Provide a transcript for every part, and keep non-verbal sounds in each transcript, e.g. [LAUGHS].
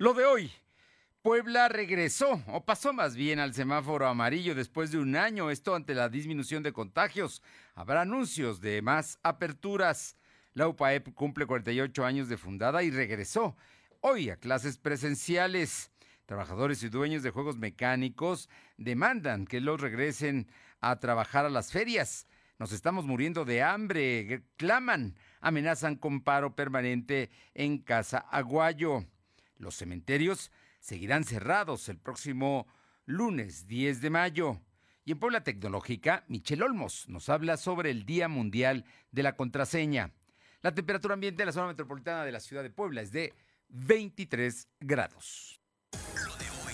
Lo de hoy. Puebla regresó, o pasó más bien al semáforo amarillo después de un año, esto ante la disminución de contagios. Habrá anuncios de más aperturas. La UPAEP cumple 48 años de fundada y regresó hoy a clases presenciales. Trabajadores y dueños de juegos mecánicos demandan que los regresen a trabajar a las ferias. Nos estamos muriendo de hambre, claman, amenazan con paro permanente en Casa Aguayo. Los cementerios seguirán cerrados el próximo lunes 10 de mayo. Y en Puebla Tecnológica, Michel Olmos nos habla sobre el Día Mundial de la Contraseña. La temperatura ambiente en la zona metropolitana de la ciudad de Puebla es de 23 grados.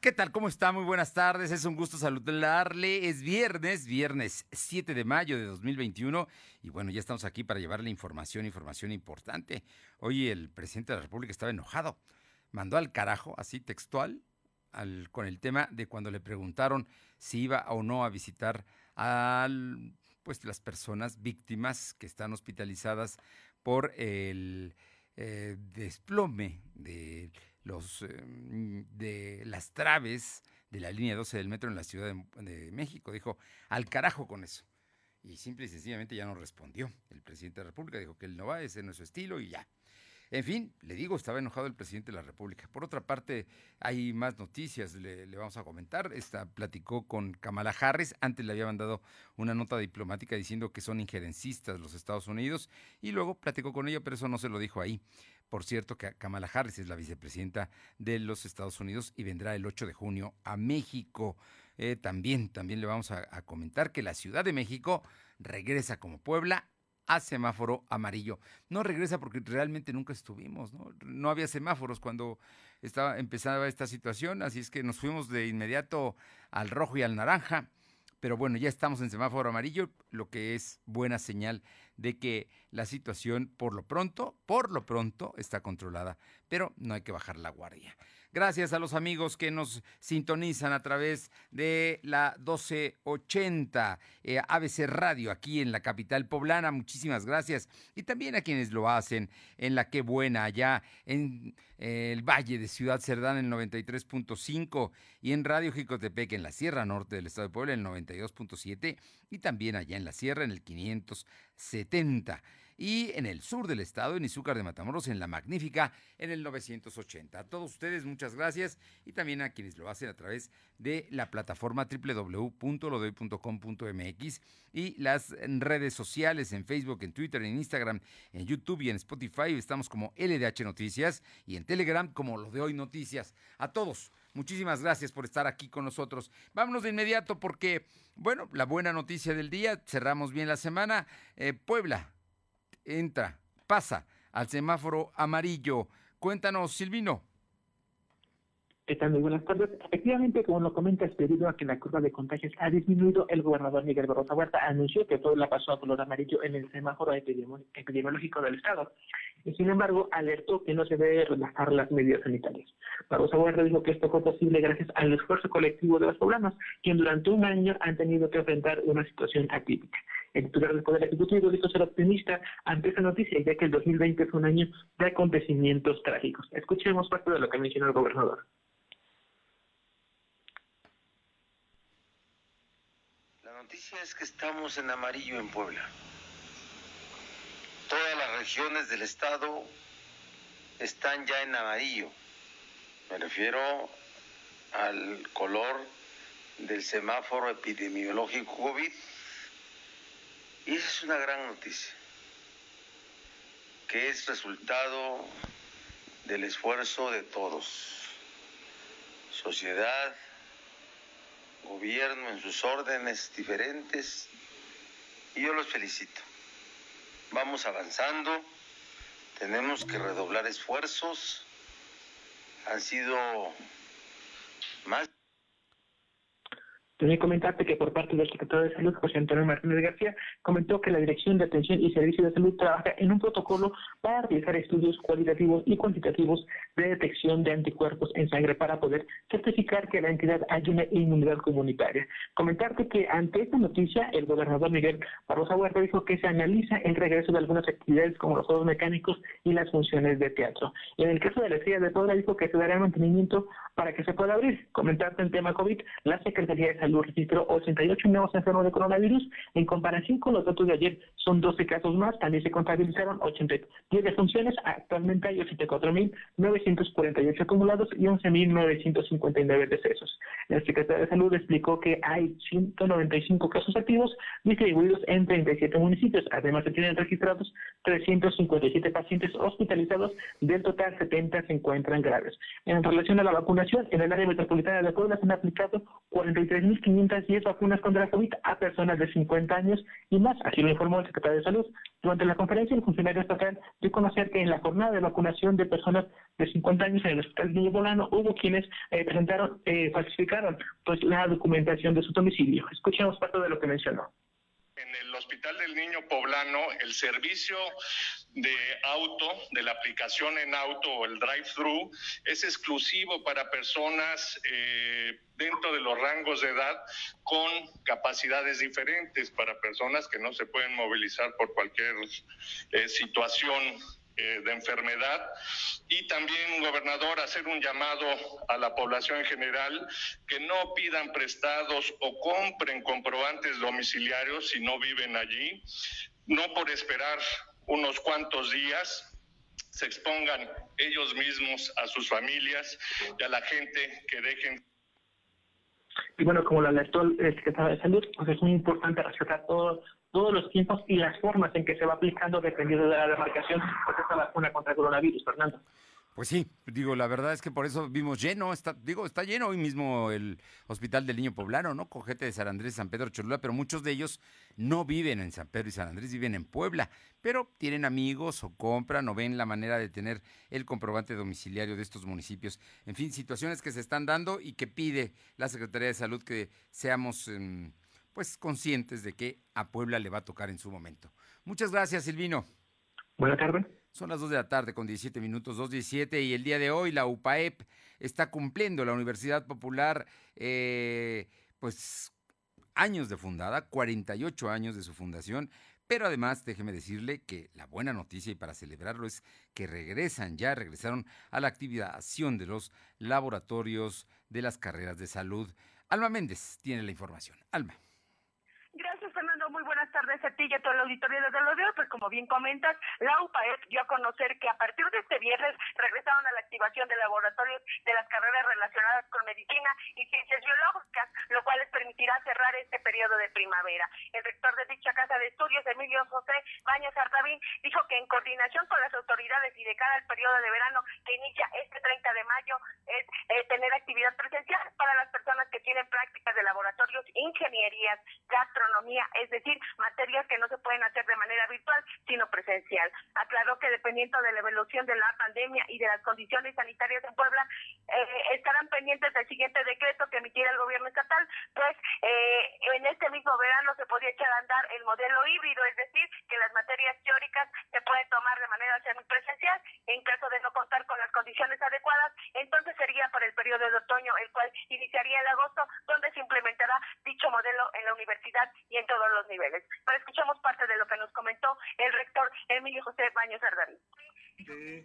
¿Qué tal? ¿Cómo está? Muy buenas tardes. Es un gusto saludarle. Es viernes, viernes 7 de mayo de 2021. Y bueno, ya estamos aquí para llevarle información, información importante. Hoy el presidente de la República estaba enojado. Mandó al carajo, así textual, al, con el tema de cuando le preguntaron si iba o no a visitar a pues, las personas víctimas que están hospitalizadas por el eh, desplome de los, em, de las traves de la línea 12 del metro en la Ciudad de, México. Dijo, al carajo con eso. Y simple y sencillamente ya no respondió. El presidente de la República dijo que él no va, ese no es su estilo y ya. En fin, le digo, estaba enojado el presidente de la República. Por otra parte, hay más noticias, le, le, vamos a comentar. Esta platicó con Kamala Harris, antes le había mandado una nota diplomática diciendo que son injerencistas los Estados Unidos y luego platicó con ella, pero eso no se lo dijo ahí. Por cierto, que Kamala Harris es la vicepresidenta de los Estados Unidos y vendrá el 8 de junio a México. Eh, también, también le vamos a, comentar que la Ciudad de México regresa como Puebla a semáforo amarillo. No regresa porque realmente nunca estuvimos, ¿no? No había semáforos cuando estaba, empezaba esta situación, así es que nos fuimos de inmediato al rojo y al naranja. Pero bueno, ya estamos en semáforo amarillo, lo que es buena señal de que la situación por lo pronto, por lo pronto está controlada, pero no hay que bajar la guardia. Gracias a los amigos que nos sintonizan a través de la 1280 eh, ABC Radio aquí en la capital poblana. Muchísimas gracias. Y también a quienes lo hacen en la Qué Buena, allá en eh, el Valle de Ciudad Cerdán, el 93.5 y en Radio Jicotepec en la Sierra Norte del Estado de Puebla, el 92.7 y también allá en la Sierra en el 570 y en el sur del estado, en Izúcar de Matamoros, en La Magnífica, en el 980. A todos ustedes, muchas gracias y también a quienes lo hacen a través de la plataforma www.lodoy.com.mx y las redes sociales en Facebook, en Twitter, en Instagram, en YouTube y en Spotify. Estamos como LDH Noticias y en Telegram como Lo de Hoy Noticias. A todos. Muchísimas gracias por estar aquí con nosotros. Vámonos de inmediato porque, bueno, la buena noticia del día, cerramos bien la semana. Eh, Puebla entra, pasa al semáforo amarillo. Cuéntanos, Silvino. ¿Qué tal? Muy buenas tardes. Efectivamente, como lo comentas, debido a que la curva de contagios ha disminuido, el gobernador Miguel Barroso Huerta anunció que todo la pasó a color amarillo en el semáforo epidemiológico del Estado. Y sin embargo, alertó que no se debe relajar las medidas sanitarias. Barroso Huerta dijo que esto fue posible gracias al esfuerzo colectivo de los poblanos, quien durante un año han tenido que enfrentar una situación atípica. El titular del Poder Ejecutivo dijo ser optimista ante esa noticia, ya que el 2020 es un año de acontecimientos trágicos. Escuchemos parte de lo que mencionó el gobernador. noticia es que estamos en amarillo en Puebla. Todas las regiones del estado están ya en amarillo. Me refiero al color del semáforo epidemiológico COVID. Y esa es una gran noticia, que es resultado del esfuerzo de todos, sociedad, gobierno en sus órdenes diferentes y yo los felicito. Vamos avanzando, tenemos que redoblar esfuerzos, han sido más También comentarte que por parte del secretario de Salud, José Antonio Martínez García, comentó que la Dirección de Atención y Servicios de Salud trabaja en un protocolo para realizar estudios cualitativos y cuantitativos de detección de anticuerpos en sangre para poder certificar que la entidad hay una inmunidad comunitaria. Comentarte que ante esta noticia, el gobernador Miguel Barrosa Huerta dijo que se analiza el regreso de algunas actividades como los juegos mecánicos y las funciones de teatro. En el caso de la estrella de Puebla dijo que se dará mantenimiento para que se pueda abrir. Comentarte el tema COVID, la Secretaría de Salud Salud registró 88 nuevos enfermos de coronavirus. En comparación con los datos de ayer, son 12 casos más. También se contabilizaron 10 defunciones. Actualmente hay 84.948 acumulados y 11.959 decesos. El secretario de Salud explicó que hay 195 casos activos distribuidos en 37 municipios. Además, se tienen registrados 357 pacientes hospitalizados. Del total, 70 se encuentran graves. En relación a la vacunación, en el área metropolitana de Puebla se han aplicado 43.000 510 vacunas contra la COVID a personas de 50 años y más, así lo informó el secretario de Salud. Durante la conferencia, el funcionario estatal dio a conocer que en la jornada de vacunación de personas de 50 años en el Hospital Niño Bolano hubo quienes eh, presentaron, eh, falsificaron pues, la documentación de su domicilio. Escuchemos parte de lo que mencionó. En el Hospital del Niño Poblano, el servicio de auto, de la aplicación en auto o el drive-thru, es exclusivo para personas eh, dentro de los rangos de edad con capacidades diferentes, para personas que no se pueden movilizar por cualquier eh, situación eh, de enfermedad. Y también, gobernador, hacer un llamado a la población en general que no pidan prestados o compren comprobantes domiciliarios si no viven allí, no por esperar unos cuantos días se expongan ellos mismos a sus familias y a la gente que dejen y bueno, como lo alertó el secretario de Salud, pues es muy importante respetar todo todos los tiempos y las formas en que se va aplicando dependiendo de la demarcación, pues esta vacuna contra el coronavirus, Fernando. Pues sí, digo, la verdad es que por eso vimos lleno, está, digo, está lleno hoy mismo el Hospital del Niño Poblano, ¿no? Cojete de San Andrés, San Pedro Cholula, pero muchos de ellos no viven en San Pedro y San Andrés, viven en Puebla, pero tienen amigos o compran o ven la manera de tener el comprobante domiciliario de estos municipios. En fin, situaciones que se están dando y que pide la Secretaría de Salud que seamos... Em, pues conscientes de que a Puebla le va a tocar en su momento. Muchas gracias, Silvino. Buenas tardes. Son las 2 de la tarde con 17 minutos, 2.17 y el día de hoy la UPAEP está cumpliendo, la Universidad Popular, eh, pues años de fundada, 48 años de su fundación, pero además déjeme decirle que la buena noticia y para celebrarlo es que regresan, ya regresaron a la activación de los laboratorios de las carreras de salud. Alma Méndez tiene la información. Alma tardes a ti y a todo el auditorio de lo de hoy. Pues como bien comentas, la UPAEP dio a conocer que a partir de este viernes regresaron a la activación de laboratorios de las carreras relacionadas con medicina y ciencias biológicas, lo cual les permitirá cerrar este periodo de primavera. El rector de dicha casa de estudios, Emilio José Baños Artavín, dijo que en coordinación con las autoridades y de cara al periodo de verano que inicia este 30 de mayo es eh, tener actividad presencial para las personas que tienen prácticas de laboratorios, ingenierías, gastronomía, es decir, materias que no se pueden hacer de manera virtual, sino presencial. Aclaró que dependiendo de la evolución de la pandemia y de las condiciones sanitarias en Puebla, eh, estarán pendientes del siguiente decreto que emitirá el gobierno estatal, pues eh, en este mismo verano se podría echar a andar el modelo híbrido, es decir, que las materias teóricas se pueden tomar de manera semipresencial, en caso de no contar con las condiciones adecuadas, entonces sería para el periodo de otoño, el cual iniciaría en agosto, donde se implementará dicho modelo en la universidad y en todos los niveles. Pero escuchamos parte de lo que nos comentó el rector Emilio José Baños Ardarí. De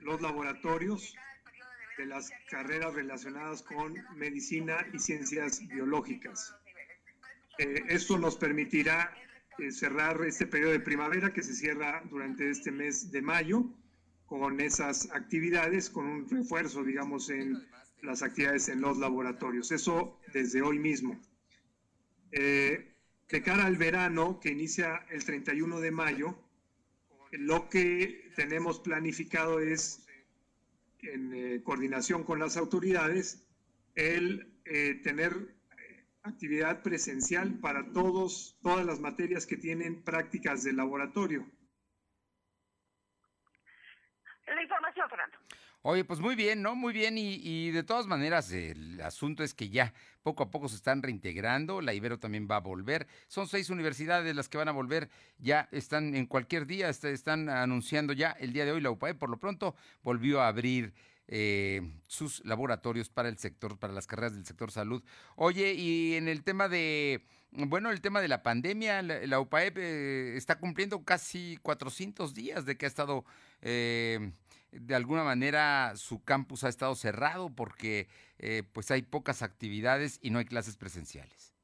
los laboratorios de las carreras relacionadas con medicina y ciencias biológicas. Eh, esto nos permitirá eh, cerrar este periodo de primavera que se cierra durante este mes de mayo con esas actividades, con un refuerzo, digamos, en las actividades en los laboratorios. Eso desde hoy mismo. Eh, de cara al verano que inicia el 31 de mayo, lo que tenemos planificado es, en eh, coordinación con las autoridades, el eh, tener eh, actividad presencial para todos, todas las materias que tienen prácticas de laboratorio. La. Oye, pues muy bien, ¿no? Muy bien. Y, de todas maneras, el asunto es que ya poco a poco se están reintegrando. La Ibero también va a volver. Son seis universidades las que van a volver. Ya están en cualquier día, este, están anunciando ya el día de hoy la UPAE. Por lo pronto volvió a abrir eh, sus laboratorios para el sector, para las carreras del sector salud. Oye, y en el tema de, bueno, el tema de la pandemia, la, UPAE eh, está cumpliendo casi 400 días de que ha estado... Eh, de alguna manera su campus ha estado cerrado porque eh, pues hay pocas actividades y no hay clases presenciales.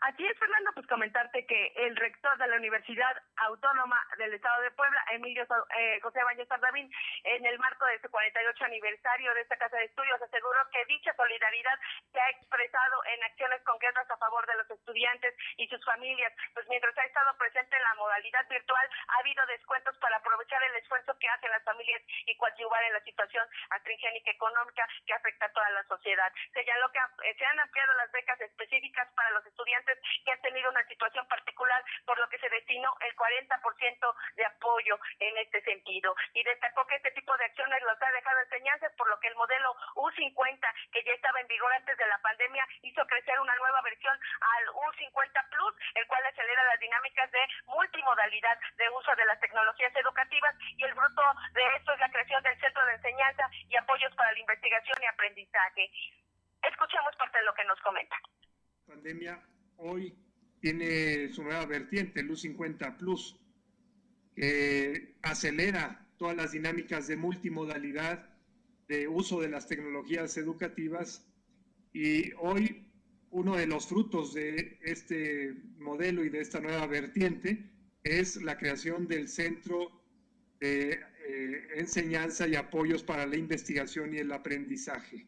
Así es, pues comentarte que el rector de la Universidad Autónoma del Estado de Puebla, Emilio eh, José Bañez Sardavín, en el marco de este 48 aniversario de esta casa de estudios, aseguró que dicha solidaridad se ha expresado en acciones concretas a favor de los estudiantes y sus familias. Pues mientras ha estado presente en la modalidad virtual, ha habido descuentos para aprovechar el esfuerzo que hacen las familias y coadyuvar en la situación astringénica económica que afecta a toda la sociedad. Señaló que eh, se han ampliado las becas específicas para los estudiantes que han tenido una situación particular, por lo que se destinó el 40% de apoyo en este sentido. Y destacó que este tipo de acciones los ha dejado enseñanzas, por lo que el modelo U50, que ya estaba en vigor antes de la pandemia, hizo crecer una nueva versión al U50 Plus, el cual acelera las dinámicas de multimodalidad de uso de las tecnologías educativas y el fruto de esto es la creación del Centro de Enseñanza y apoyos para la investigación y aprendizaje. Escuchemos parte de lo que nos comenta. Pandemia hoy tiene su nueva vertiente, el U50 Plus, que acelera todas las dinámicas de multimodalidad, de uso de las tecnologías educativas. Y hoy uno de los frutos de este modelo y de esta nueva vertiente es la creación del Centro de eh, Enseñanza y Apoyos para la Investigación y el Aprendizaje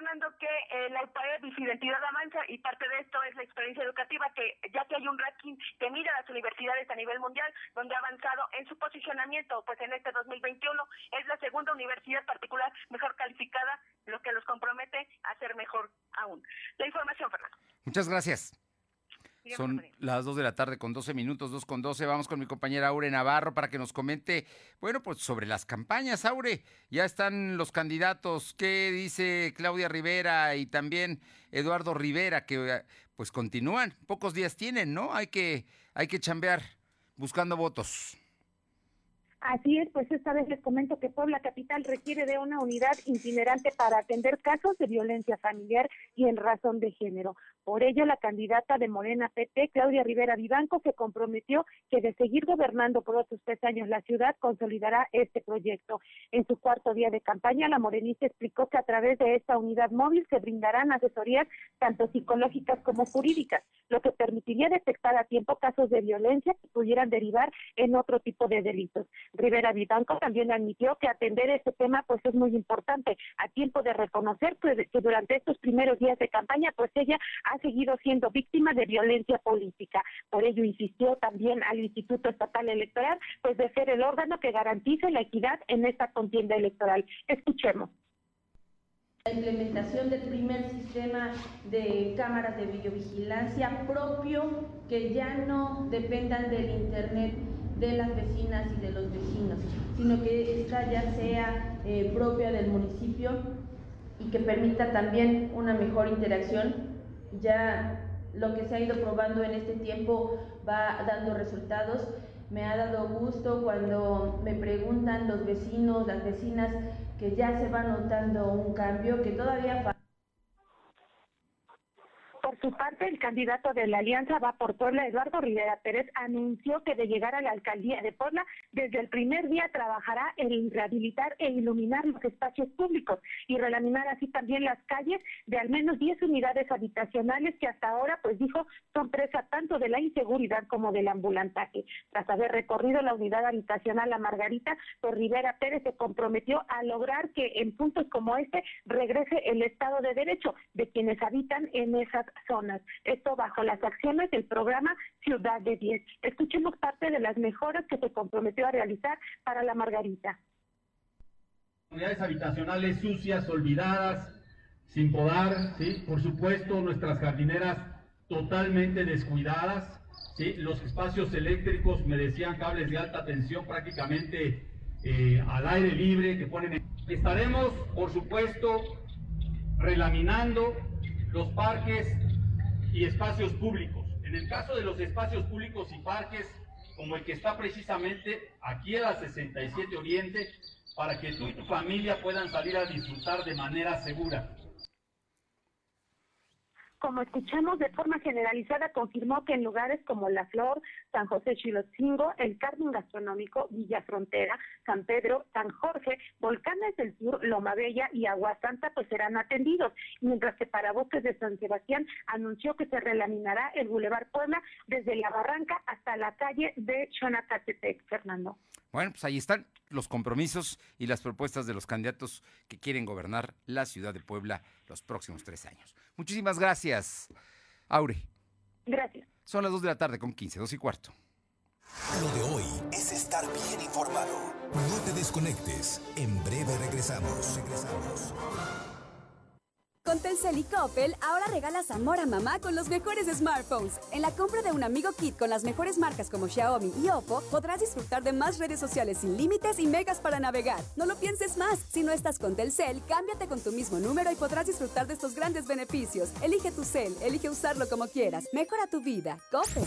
Fernando, que eh, la UPAEP y su identidad avanza y parte de esto es la experiencia educativa, que ya que hay un ranking que mira las universidades a nivel mundial, donde ha avanzado en su posicionamiento, pues en este 2021 es la segunda universidad particular mejor calificada, lo que los compromete a ser mejor aún. La información, Fernando. Muchas gracias. Son las 2 de la tarde con 12 minutos, 2 con 12. Vamos con mi compañera Aure Navarro para que nos comente, bueno, pues sobre las campañas. Aure, ya están los candidatos. ¿Qué dice Claudia Rivera y también Eduardo Rivera? Que pues continúan. Pocos días tienen, ¿no? Hay que, hay que chambear buscando votos. Así es, pues esta vez les comento que Puebla Capital requiere de una unidad itinerante para atender casos de violencia familiar y en razón de género. Por ello, la candidata de Morena PT, Claudia Rivera Vivanco, se comprometió que de seguir gobernando por otros tres años la ciudad, consolidará este proyecto. En su cuarto día de campaña, la morenista explicó que a través de esta unidad móvil se brindarán asesorías tanto psicológicas como jurídicas, lo que permitiría detectar a tiempo casos de violencia que pudieran derivar en otro tipo de delitos. Rivera Vivanco también admitió que atender este tema pues es muy importante, a tiempo de reconocer pues, que durante estos primeros días de campaña pues ella ha seguido siendo víctima de violencia política. Por ello insistió también al Instituto Estatal Electoral, pues de ser el órgano que garantice la equidad en esta contienda electoral. Escuchemos. La implementación del primer sistema de cámaras de videovigilancia propio que ya no dependan del Internet de las vecinas y de los vecinos, sino que esta ya sea eh, propia del municipio y que permita también una mejor interacción ya lo que se ha ido probando en este tiempo va dando resultados. Me ha dado gusto cuando me preguntan los vecinos, las vecinas, que ya se va notando un cambio, que todavía falta su parte, el candidato de la Alianza Va por Puebla, Eduardo Rivera Pérez, anunció que de llegar a la alcaldía de Puebla, desde el primer día trabajará en rehabilitar e iluminar los espacios públicos y relaminar así también las calles de al menos 10 unidades habitacionales que hasta ahora, pues dijo, son presa tanto de la inseguridad como del ambulantaje. Tras haber recorrido la unidad habitacional a Margarita, pues Rivera Pérez se comprometió a lograr que en puntos como este regrese el Estado de Derecho de quienes habitan en esas. Esto bajo las acciones del programa Ciudad de 10. Escuchemos parte de las mejoras que se comprometió a realizar para la Margarita. Unidades habitacionales sucias, olvidadas, sin podar, ¿sí? por supuesto nuestras jardineras totalmente descuidadas, ¿sí? los espacios eléctricos me decían cables de alta tensión prácticamente eh, al aire libre, que ponen... Estaremos, por supuesto, relaminando los parques y espacios públicos. En el caso de los espacios públicos y parques, como el que está precisamente aquí en la 67 Oriente, para que tú y tu familia puedan salir a disfrutar de manera segura. Como escuchamos de forma generalizada, confirmó que en lugares como La Flor, San José Chilotzingo, el Carmen Gastronómico, Villa Frontera, San Pedro, San Jorge, Volcanes del Sur, Loma Bella y Agua Santa pues serán atendidos, mientras que para Bosques de San Sebastián anunció que se relaminará el Boulevard Puebla desde la Barranca hasta la calle de Xonacatepec, Fernando. Bueno, pues ahí están los compromisos y las propuestas de los candidatos que quieren gobernar la ciudad de Puebla los próximos tres años. Muchísimas gracias, Aure. Gracias. Son las dos de la tarde con 15, dos y cuarto. Lo de hoy es estar bien informado. No te desconectes. En breve regresamos. Regresamos. Con Telcel y Coppel, ahora regalas amor a mamá con los mejores smartphones. En la compra de un amigo kit con las mejores marcas como Xiaomi y Oppo, podrás disfrutar de más redes sociales sin límites y megas para navegar. No lo pienses más. Si no estás con Telcel, cámbiate con tu mismo número y podrás disfrutar de estos grandes beneficios. Elige tu cel, elige usarlo como quieras. Mejora tu vida. Coppel.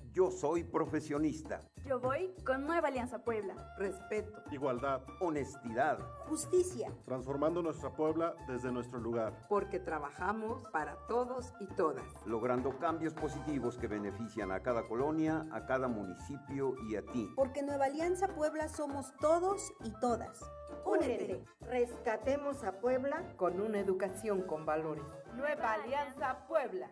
Yo soy profesionista. Yo voy con Nueva Alianza Puebla. Respeto. Igualdad. Honestidad. Justicia. Transformando nuestra Puebla desde nuestro lugar. Porque trabajamos para todos y todas. Logrando cambios positivos que benefician a cada colonia, a cada municipio y a ti. Porque Nueva Alianza Puebla somos todos y todas. Únete. Rescatemos a Puebla con una educación con valores. Nueva Alianza Puebla.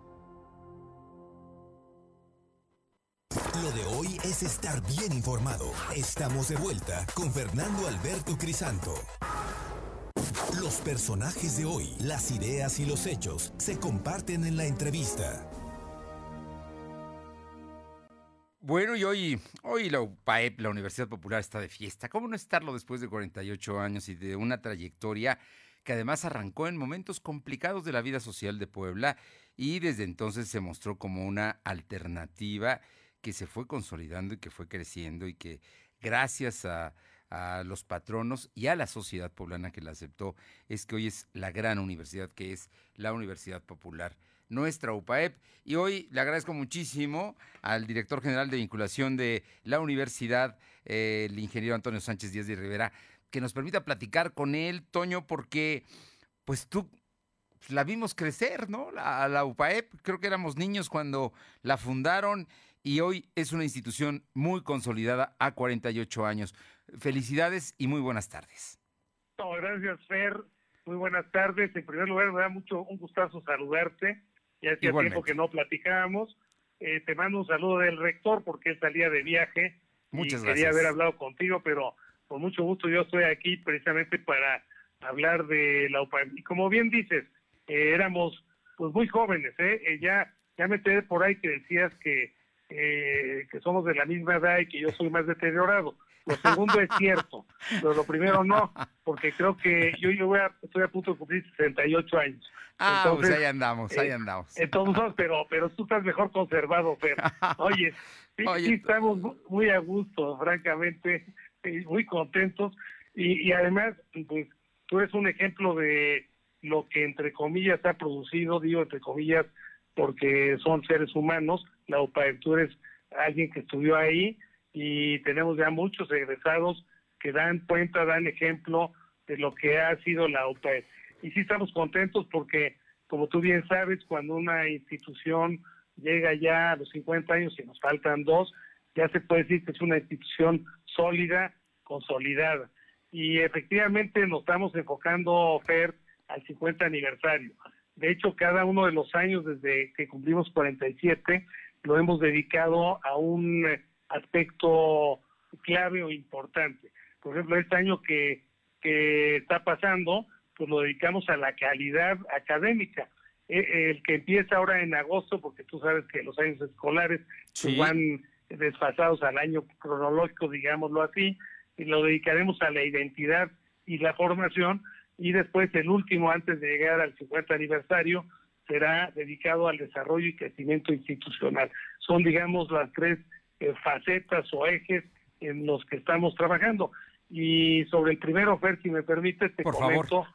Lo de hoy es estar bien informado. Estamos de vuelta con Fernando Alberto Crisanto. Los personajes de hoy, las ideas y los hechos se comparten en la entrevista. Bueno, y hoy, hoy la UPAEP, la Universidad Popular, está de fiesta. ¿Cómo no estarlo después de 48 años y de una trayectoria que además arrancó en momentos complicados de la vida social de Puebla y desde entonces se mostró como una alternativa que se fue consolidando y que fue creciendo y que gracias a, a, los patronos y a la sociedad poblana que la aceptó, es que hoy es la gran universidad que es la Universidad Popular, nuestra UPAEP. Y hoy le agradezco muchísimo al director general de vinculación de la universidad, eh, el ingeniero Antonio Sánchez Díaz de Rivera, que nos permita platicar con él, Toño, porque pues tú la vimos crecer, ¿no? La, la UPAEP, creo que éramos niños cuando la fundaron y hoy es una institución muy consolidada a 48 años. Felicidades y muy buenas tardes. No, gracias, Fer. Muy buenas tardes. En primer lugar, me da mucho un gustazo saludarte. Ya hacía tiempo que no platicábamos. Eh, te mando un saludo del rector porque él salía de viaje Muchas y gracias. quería haber hablado contigo, pero con mucho gusto yo estoy aquí precisamente para hablar de la UPAM. Y como bien dices, eh, éramos pues muy jóvenes, ¿eh? Eh, ya, ya me quedé por ahí que decías que, eh, que somos de la misma edad y que yo soy más deteriorado. Lo segundo es cierto, pero lo primero no, porque creo que yo, yo voy a, estoy a punto de cumplir 68 años. Ah, Entonces, pues ahí andamos, ahí eh, andamos. entonces, pero, pero tú estás mejor conservado, Fer. [LAUGHS] Oye, sí, Oye, sí estamos mu- muy a gusto, francamente, y muy contentos. Y, y además, pues, tú eres un ejemplo de lo que, entre comillas, ha producido, digo, entre comillas, porque son seres humanos. La UPAEP, tú eres alguien que estudió ahí y tenemos ya muchos egresados que dan cuenta, dan ejemplo de lo que ha sido la UPAEP. Y sí estamos contentos porque, como tú bien sabes, cuando una institución llega ya a los 50 años y nos faltan dos, ya se puede decir que es una institución sólida, consolidada. Y efectivamente nos estamos enfocando, Fer, al 50 aniversario. De hecho, cada uno de los años desde que cumplimos 47 lo hemos dedicado a un aspecto clave o importante. Por ejemplo, este año que, que está pasando, pues lo dedicamos a la calidad académica. E, el que empieza ahora en agosto, porque tú sabes que los años escolares pues, van desfasados al año cronológico, digámoslo así, y lo dedicaremos a la identidad y la formación, y después el último, antes de llegar al 50 aniversario, será dedicado al desarrollo y crecimiento institucional. Son, digamos, las tres eh, facetas o ejes en los que estamos trabajando. Y sobre el primero, Fer, si me permite, te comento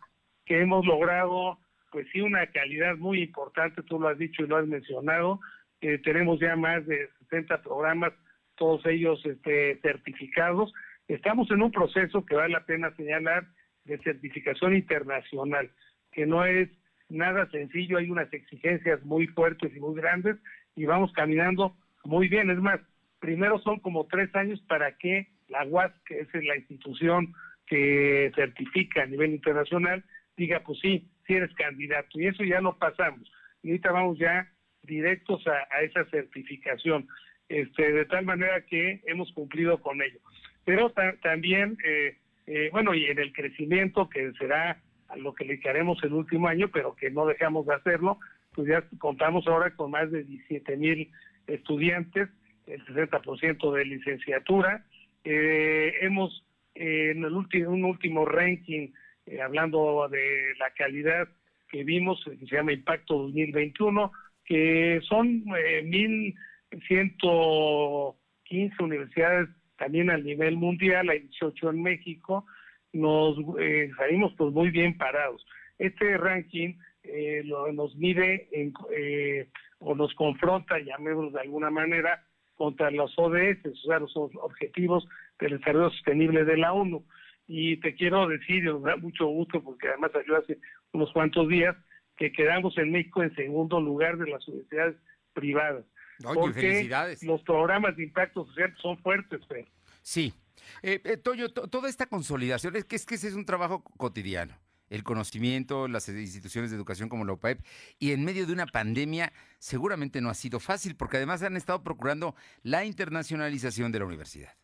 que hemos logrado, pues sí, una calidad muy importante, tú lo has dicho y lo has mencionado, eh, tenemos ya más de 60 programas, todos ellos este, certificados. Estamos en un proceso que vale la pena señalar de certificación internacional, que no es nada sencillo, hay unas exigencias muy fuertes y muy grandes y vamos caminando muy bien. Es más, primero son como tres años para que la UAS, que es la institución que certifica a nivel internacional, diga, pues sí, si eres candidato. Y eso ya lo pasamos. Y ahorita vamos ya directos a, esa certificación, este, de tal manera que hemos cumplido con ello. Pero también eh, eh, bueno, y en el crecimiento que será a lo que le dedicaremos el último año, pero que no dejamos de hacerlo, pues ya contamos ahora con más de 17 mil estudiantes, el 60% de licenciatura. Eh, hemos en el último, un último ranking, eh, hablando de la calidad que vimos, que se llama Impacto 2021, que son 1.115 universidades también a nivel mundial, hay 18 en México, nos eh, salimos pues muy bien parados. Este ranking eh, nos mide eh, o nos confronta, llamémoslo de alguna manera, contra los ODS, o sea, los Objetivos del Desarrollo Sostenible de la ONU. Y te quiero decir, y nos da mucho gusto, porque además salió hace unos cuantos días, que quedamos en México en segundo lugar de las universidades privadas porque los programas de impacto social son fuertes, pero. Sí. Eh, eh Toyo, toda esta consolidación, es que, es que ese es un trabajo cotidiano. El conocimiento, las instituciones de educación como la OPAEP, y en medio de una pandemia seguramente no ha sido fácil, porque además han estado procurando la internacionalización de la universidad.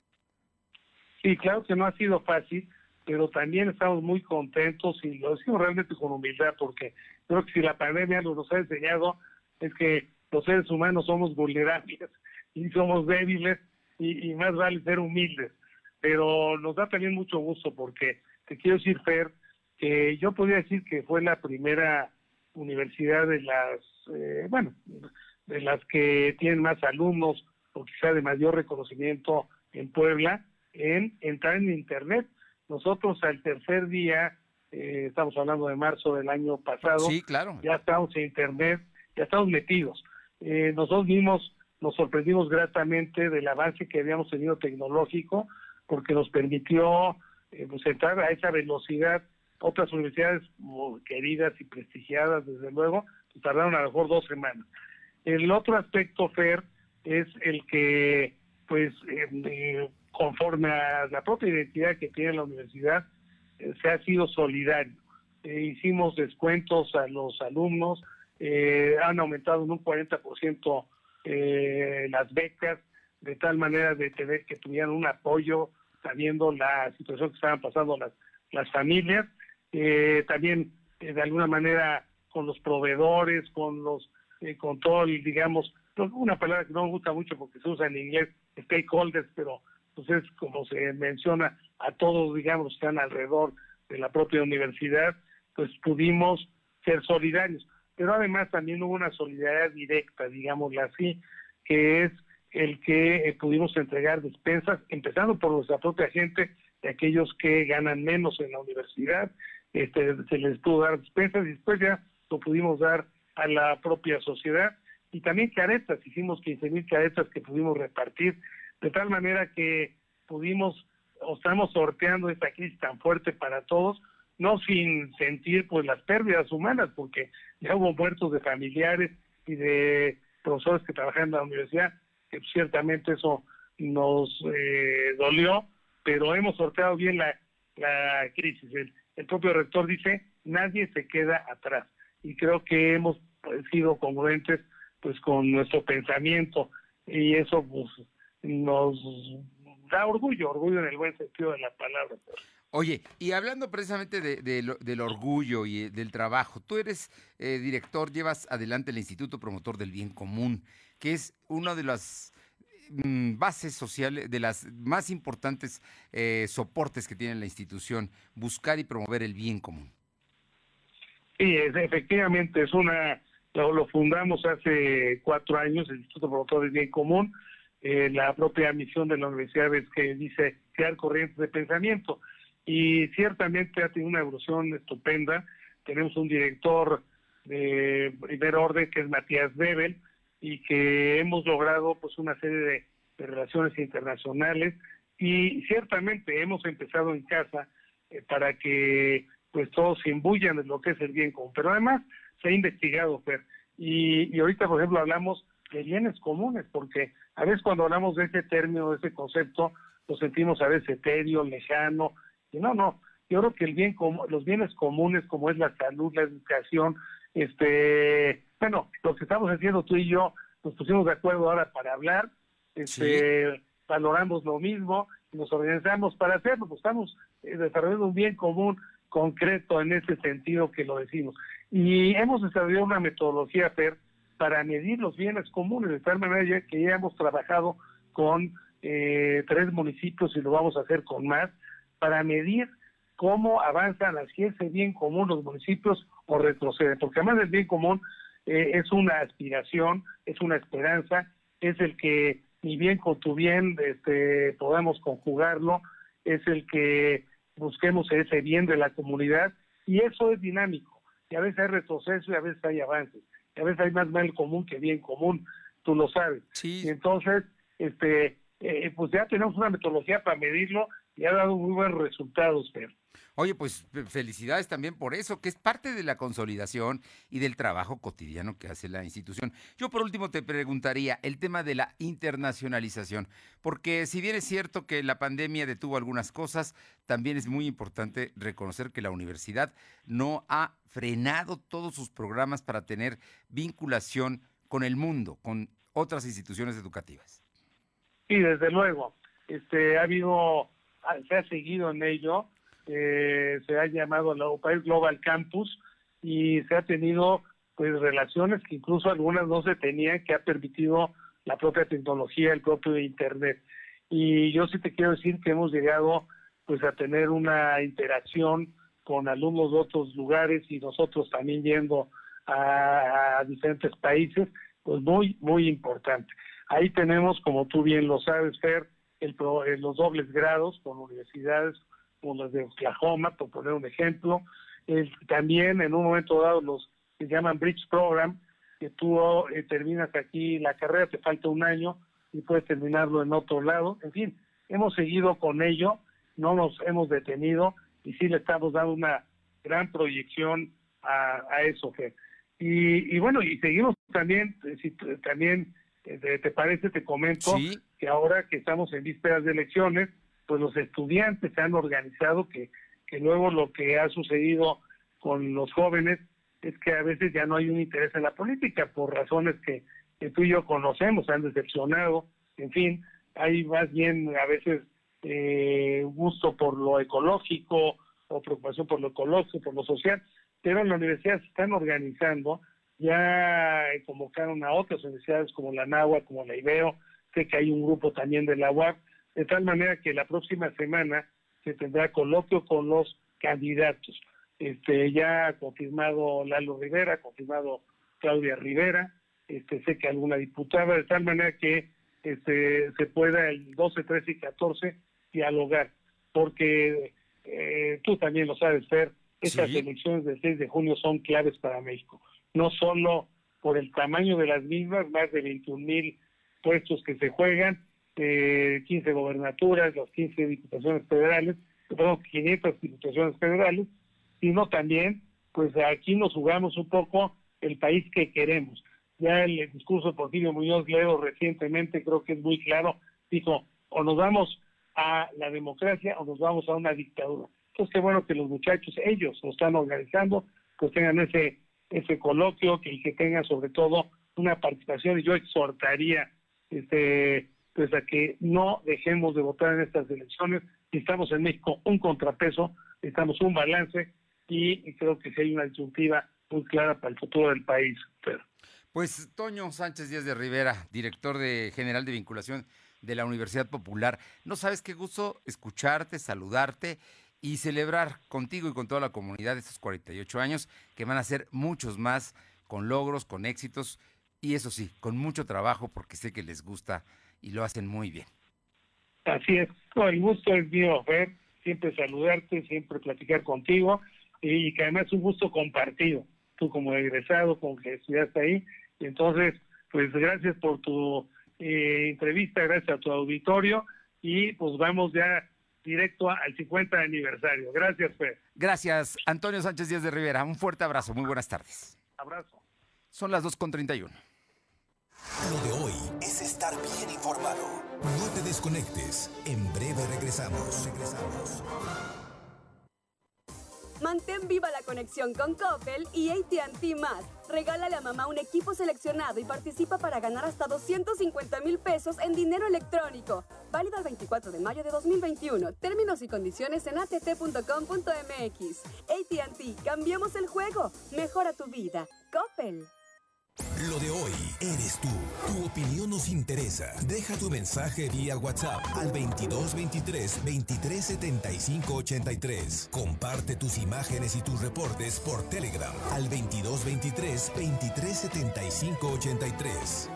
Sí, claro que no ha sido fácil, pero también estamos muy contentos y lo decimos realmente con humildad, porque creo que si la pandemia nos ha enseñado es que los seres humanos somos vulnerables [LAUGHS] y somos débiles y, más vale ser humildes. Pero nos da también mucho gusto porque te quiero decir, Fer, que yo podría decir que fue la primera universidad de las, eh, bueno, de las que tienen más alumnos o quizá de mayor reconocimiento en Puebla en entrar en Internet. Nosotros al tercer día, eh, estamos hablando de marzo del año pasado, sí, claro. ya estamos en Internet, ya estamos metidos. Eh, nosotros mismos nos sorprendimos gratamente del avance que habíamos tenido tecnológico, porque nos permitió eh, pues, entrar a esa velocidad. Otras universidades queridas y prestigiadas, desde luego, pues, tardaron a lo mejor dos semanas. El otro aspecto, Fer, es el que, pues, eh, conforme a la propia identidad que tiene la universidad, se ha sido solidario. hicimos descuentos a los alumnos, eh, han aumentado en un 40% eh, las becas, de tal manera de tener que tuvieran un apoyo sabiendo la situación que estaban pasando las, las familias, eh, también eh, de alguna manera con los proveedores, con los, con todo el, digamos, una palabra que no me gusta mucho porque se usa en inglés, stakeholders, pero pues es como se menciona a todos, digamos, que están alrededor de la propia universidad, pues pudimos ser solidarios pero además también hubo una solidaridad directa, digámoslo así, que es el que eh, pudimos entregar despensas, empezando por nuestra propia gente, de aquellos que ganan menos en la universidad, este, se les pudo dar despensas y después ya lo pudimos dar a la propia sociedad. Y también caretas, hicimos 15 mil caretas que pudimos repartir, de tal manera que pudimos, o estamos sorteando esta crisis tan fuerte para todos, no sin sentir pues las pérdidas humanas, porque ya hubo muertos de familiares y de profesores que trabajan en la universidad, que ciertamente eso nos eh, dolió, pero hemos sorteado bien la, la crisis. El, el propio rector dice, nadie se queda atrás. Y creo que hemos pues, sido congruentes pues con nuestro pensamiento y eso pues nos da orgullo, orgullo en el buen sentido de la palabra. Oye, y hablando precisamente de, de del orgullo y eh, del trabajo, tú eres eh, director, llevas adelante el Instituto Promotor del Bien Común, que es una de las mm, bases sociales, de las más importantes eh, soportes que tiene la institución, buscar y promover el bien común. Sí, efectivamente, es una, lo, lo, fundamos hace cuatro años, el Instituto Promotor del Bien Común, eh, la propia misión de la universidad es que dice crear corrientes de pensamiento y ciertamente ha tenido una evolución estupenda. Tenemos un director de primer orden que es Matías Bebel y que hemos logrado pues una serie de, relaciones internacionales y ciertamente hemos empezado en casa eh, para que pues todos se imbuyan de lo que es el bien común. Pero además se ha investigado, Fer, y, y ahorita por ejemplo hablamos de bienes comunes, porque a veces cuando hablamos de ese término, de ese concepto, lo sentimos a veces etéreo, lejano, no, no, yo creo que el bien los bienes comunes como es la salud, la educación, este, bueno, lo que estamos haciendo tú y yo, nos pusimos de acuerdo ahora para hablar, este, valoramos lo mismo, nos organizamos para hacerlo, pues estamos eh, desarrollando un bien común concreto en ese sentido que lo decimos. Y hemos desarrollado una metodología, Fer, para medir los bienes comunes, de tal manera que ya hemos trabajado con eh, tres municipios y lo vamos a hacer con más, para medir cómo avanzan hacia ese bien común los municipios o retroceden, porque además del bien común eh, es una aspiración, es una esperanza, es el que mi bien con tu bien este, podamos conjugarlo, es el que busquemos ese bien de la comunidad y eso es dinámico, y a veces hay retroceso y a veces hay avances a veces hay más mal común que bien común, tú lo sabes. Sí. Y entonces, este, eh, pues ya tenemos una metodología para medirlo y ha dado muy buenos resultados, pero. Oye, pues felicidades también por eso, que es parte de la consolidación y del trabajo cotidiano que hace la institución. Yo por último te preguntaría el tema de la internacionalización, porque si bien es cierto que la pandemia detuvo algunas cosas, también es muy importante reconocer que la universidad no ha frenado todos sus programas para tener vinculación con el mundo, con otras instituciones educativas. Sí, desde luego. Este, ha habido, se ha seguido en ello eh, se ha llamado la UPAES Global Campus y se ha tenido pues relaciones que incluso algunas no se tenían que ha permitido la propia tecnología, el propio internet. Y yo sí te quiero decir que hemos llegado pues a tener una interacción con alumnos de otros lugares y nosotros también yendo a, a diferentes países, pues muy, muy importante. Ahí tenemos, como tú bien lo sabes, Fer, el, los dobles grados con universidades como las de Oklahoma, por poner un ejemplo. también en un momento dado los que llaman Bridge Program, que tú eh, terminas aquí la carrera, te falta un año y puedes terminarlo en otro lado. En fin, hemos seguido con ello, no nos hemos detenido y sí le estamos dando una gran proyección a, a eso, Fer. Y, y, bueno, y seguimos también, eh, también te, parece, te comento que ahora que estamos en vísperas de elecciones, pues los estudiantes se han organizado, que, que luego lo que ha sucedido con los jóvenes es que a veces ya no hay un interés en la política por razones que, que tú y yo conocemos, se han decepcionado, en fin, hay más bien a veces eh, gusto por lo ecológico o preocupación por lo ecológico, por lo social, pero en la universidad se están organizando, ya convocaron a otras universidades como la NAHUA, como la IBEO, sé que hay un grupo también de la UAP, de tal manera que la próxima semana se tendrá coloquio con los candidatos. Este, ya ha confirmado Lalo Rivera, confirmado Claudia Rivera, este, sé que alguna diputada, de tal manera que este, se pueda el 12, 13 y 14 dialogar, porque eh, tú también lo sabes, Fer, estas elecciones del 6 de junio son claves para México, no solo por el tamaño de las mismas, más de 21 mil puestos que se juegan, eh, 15 gobernaturas, las 15 diputaciones federales, perdón, 500 diputaciones federales, sino también, pues aquí nos jugamos un poco el país que queremos. Ya el discurso de Porfirio Muñoz Ledo recientemente creo que es muy claro, dijo, o nos vamos a la democracia o nos vamos a una dictadura. Entonces, qué bueno que los muchachos, ellos lo están organizando, pues tengan ese, ese coloquio que, que tengan sobre todo una participación y yo exhortaría este, pues a que no dejemos de votar en estas elecciones. Necesitamos en México un contrapeso, necesitamos un balance y, creo que sí hay una disyuntiva muy clara para el futuro del país. Pues Toño Sánchez Díaz de Rivera, director de general de vinculación de la Universidad Popular, no sabes qué gusto escucharte, saludarte y celebrar contigo y con toda la comunidad estos 48 años, que van a ser muchos más, con logros, con éxitos y eso sí, con mucho trabajo porque sé que les gusta y lo hacen muy bien. Así es, el gusto es mío, Fer, siempre saludarte, siempre platicar contigo y que además es un gusto compartido, tú como egresado, como que estudiaste ahí, entonces, pues gracias por tu eh, entrevista, gracias a tu auditorio y pues vamos ya directo al 50 aniversario. Gracias, Fer. Gracias, Antonio Sánchez Díaz de Rivera. Un fuerte abrazo, muy buenas tardes. Abrazo. Son las 2.31. Lo de hoy es estar bien informado. No te desconectes. En breve regresamos. Regresamos. Mantén viva la conexión con Coppel y ATT más. Regálale a mamá un equipo seleccionado y participa para ganar hasta 250 mil pesos en dinero electrónico. Válido el 24 de mayo de 2021. Términos y condiciones en att.com.mx. ATT, cambiemos el juego. Mejora tu vida. Coppel. Lo de hoy eres tú. Tu opinión nos interesa. Deja tu mensaje vía WhatsApp al 2223 2375 83. Comparte tus imágenes y tus reportes por Telegram al 2223 2375 83.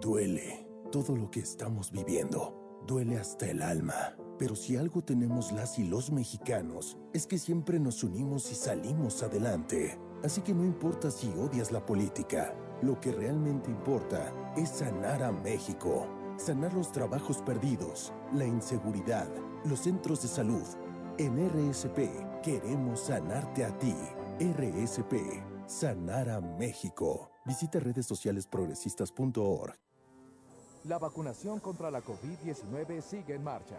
Duele todo lo que estamos viviendo. Duele hasta el alma. Pero si algo tenemos las y los mexicanos, es que siempre nos unimos y salimos adelante. Así que no importa si odias la política, lo que realmente importa es sanar a México, sanar los trabajos perdidos, la inseguridad, los centros de salud. En RSP queremos sanarte a ti. RSP, sanar a México. Visita redes sociales progresistas.org. La vacunación contra la COVID-19 sigue en marcha.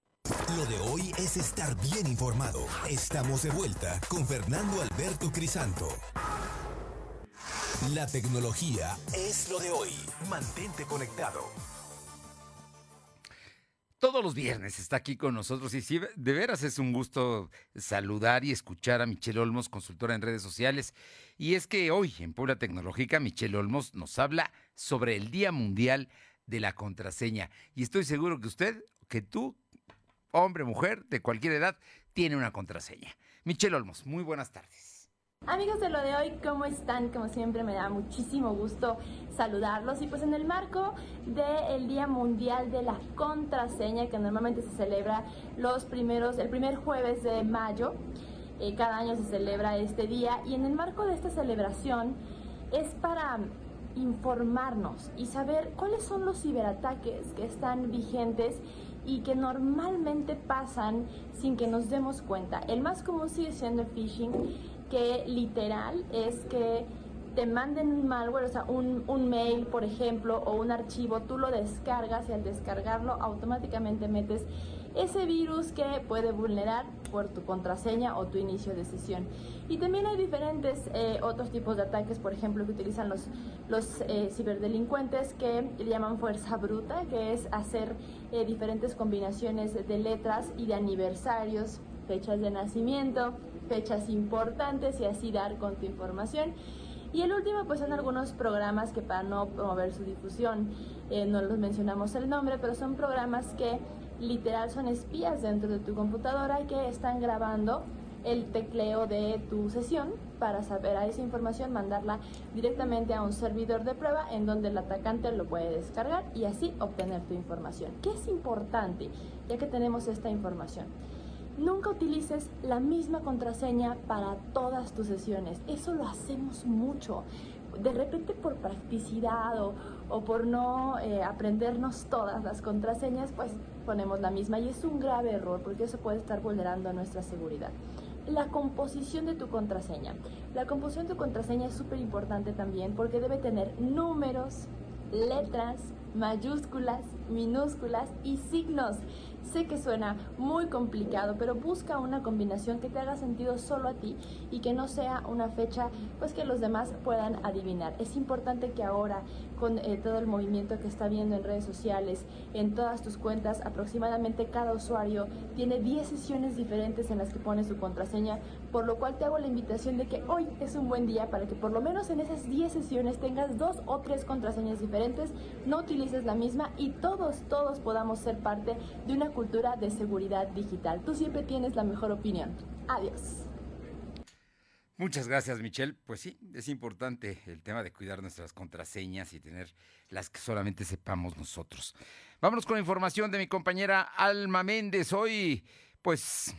Lo de hoy es estar bien informado. Estamos de vuelta con Fernando Alberto Crisanto. La tecnología es lo de hoy. Mantente conectado. Todos los viernes está aquí con nosotros y sí, de veras es un gusto saludar y escuchar a Michelle Olmos, consultora en redes sociales. Y es que hoy en Puebla Tecnológica, Michelle Olmos nos habla sobre el Día Mundial de la Contraseña. Y estoy seguro que usted, que tú, hombre, mujer, de cualquier edad, tiene una contraseña. Michelle Olmos, muy buenas tardes. Amigos de lo de hoy, ¿cómo están? Como siempre me da muchísimo gusto saludarlos y pues en el marco del Día Mundial de la Contraseña que normalmente se celebra los primeros, el primer jueves de mayo, eh, cada año se celebra este día y en el marco de esta celebración es para informarnos y saber cuáles son los ciberataques que están vigentes y que normalmente pasan sin que nos demos cuenta. El más común sigue siendo el phishing, que literal es que te manden un malware, o sea, un, un, mail, por ejemplo, o un archivo, tú lo descargas y al descargarlo automáticamente metes ese virus que puede vulnerar por tu contraseña o tu inicio de sesión. Y también hay diferentes eh, otros tipos de ataques, por ejemplo, que utilizan los, los eh, ciberdelincuentes que llaman fuerza bruta, que es hacer eh, diferentes combinaciones de letras y de aniversarios, fechas de nacimiento, fechas importantes y así dar con tu información. Y el último, pues son algunos programas que para no promover su difusión, no los mencionamos el nombre, pero son programas que literal son espías dentro de tu computadora que están grabando el tecleo de tu sesión para saber a esa información mandarla directamente a un servidor de prueba en donde el atacante lo puede descargar y así obtener tu información. ¿Qué es importante ya que tenemos esta información? Nunca utilices la misma contraseña para todas tus sesiones. Eso lo hacemos mucho. De repente por practicidad o, por no eh, aprendernos todas las contraseñas, pues ponemos la misma y es un grave error porque eso puede estar vulnerando nuestra seguridad la composición de tu contraseña. La composición de tu contraseña es súper importante también porque debe tener números, letras, mayúsculas, minúsculas y signos. Sé que suena muy complicado, pero busca una combinación que te haga sentido solo a ti y que no sea una fecha pues que los demás puedan adivinar. Es importante que ahora con eh, todo el movimiento que está viendo en redes sociales, en todas tus cuentas, aproximadamente cada usuario tiene 10 sesiones diferentes en las que pone su contraseña, por lo cual te hago la invitación de que hoy es un buen día para que por lo menos en esas 10 sesiones tengas dos o tres contraseñas diferentes, no utilices la misma y todos, todos podamos ser parte de una cultura de seguridad digital. Tú siempre tienes la mejor opinión. Adiós. Muchas gracias, Michelle. Pues sí, es importante el tema de cuidar nuestras contraseñas y tener las que solamente sepamos nosotros. Vámonos con la información de mi compañera Alma Méndez. Hoy, pues,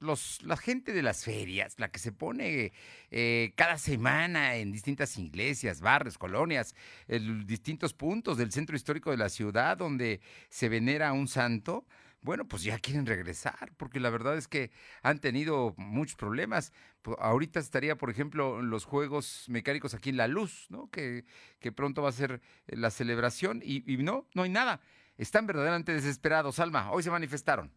los, la gente de las ferias, la que se pone eh, cada semana en distintas iglesias, barrios, colonias, en distintos puntos del centro histórico de la ciudad donde se venera un santo, bueno, pues ya quieren regresar, porque la verdad es que han tenido muchos problemas. Ahorita estaría, por ejemplo, los Juegos Mecánicos aquí en La Luz, ¿no? Que, que pronto va a ser eh, la celebración y, y no, no hay nada. Están verdaderamente desesperados, Alma. Hoy se manifestaron.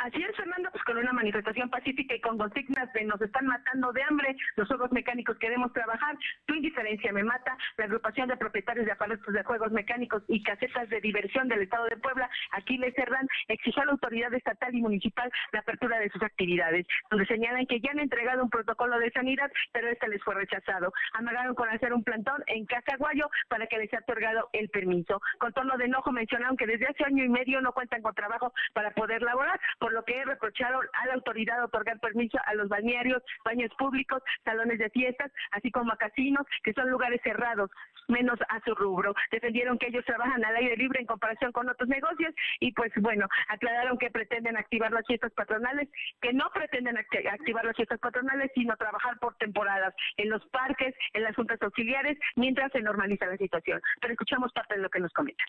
Así es, Fernando, pues con una manifestación pacífica y con consignas de nos están matando de hambre, los juegos mecánicos queremos trabajar, tu indiferencia me mata, la agrupación de propietarios de aparatos de juegos mecánicos y casetas de diversión del Estado de Puebla, Aquiles Cerdán, exigió a la autoridad estatal y municipal la apertura de sus actividades, donde señalan que ya han entregado un protocolo de sanidad, pero este les fue rechazado. Amagaron con hacer un plantón en Cacaguayo para que les sea otorgado el permiso. Con tono de enojo mencionaron que desde hace año y medio no cuentan con trabajo para poder laborar, lo que he reprochado a la autoridad otorgar permiso a los balnearios, baños públicos, salones de fiestas, así como a casinos, que son lugares cerrados, menos a su rubro. Defendieron que ellos trabajan al aire libre en comparación con otros negocios y pues bueno, aclararon que pretenden activar las fiestas patronales, que no pretenden activar las fiestas patronales, sino trabajar por temporadas en los parques, en las juntas auxiliares, mientras se normaliza la situación. Pero escuchamos parte de lo que nos comentan.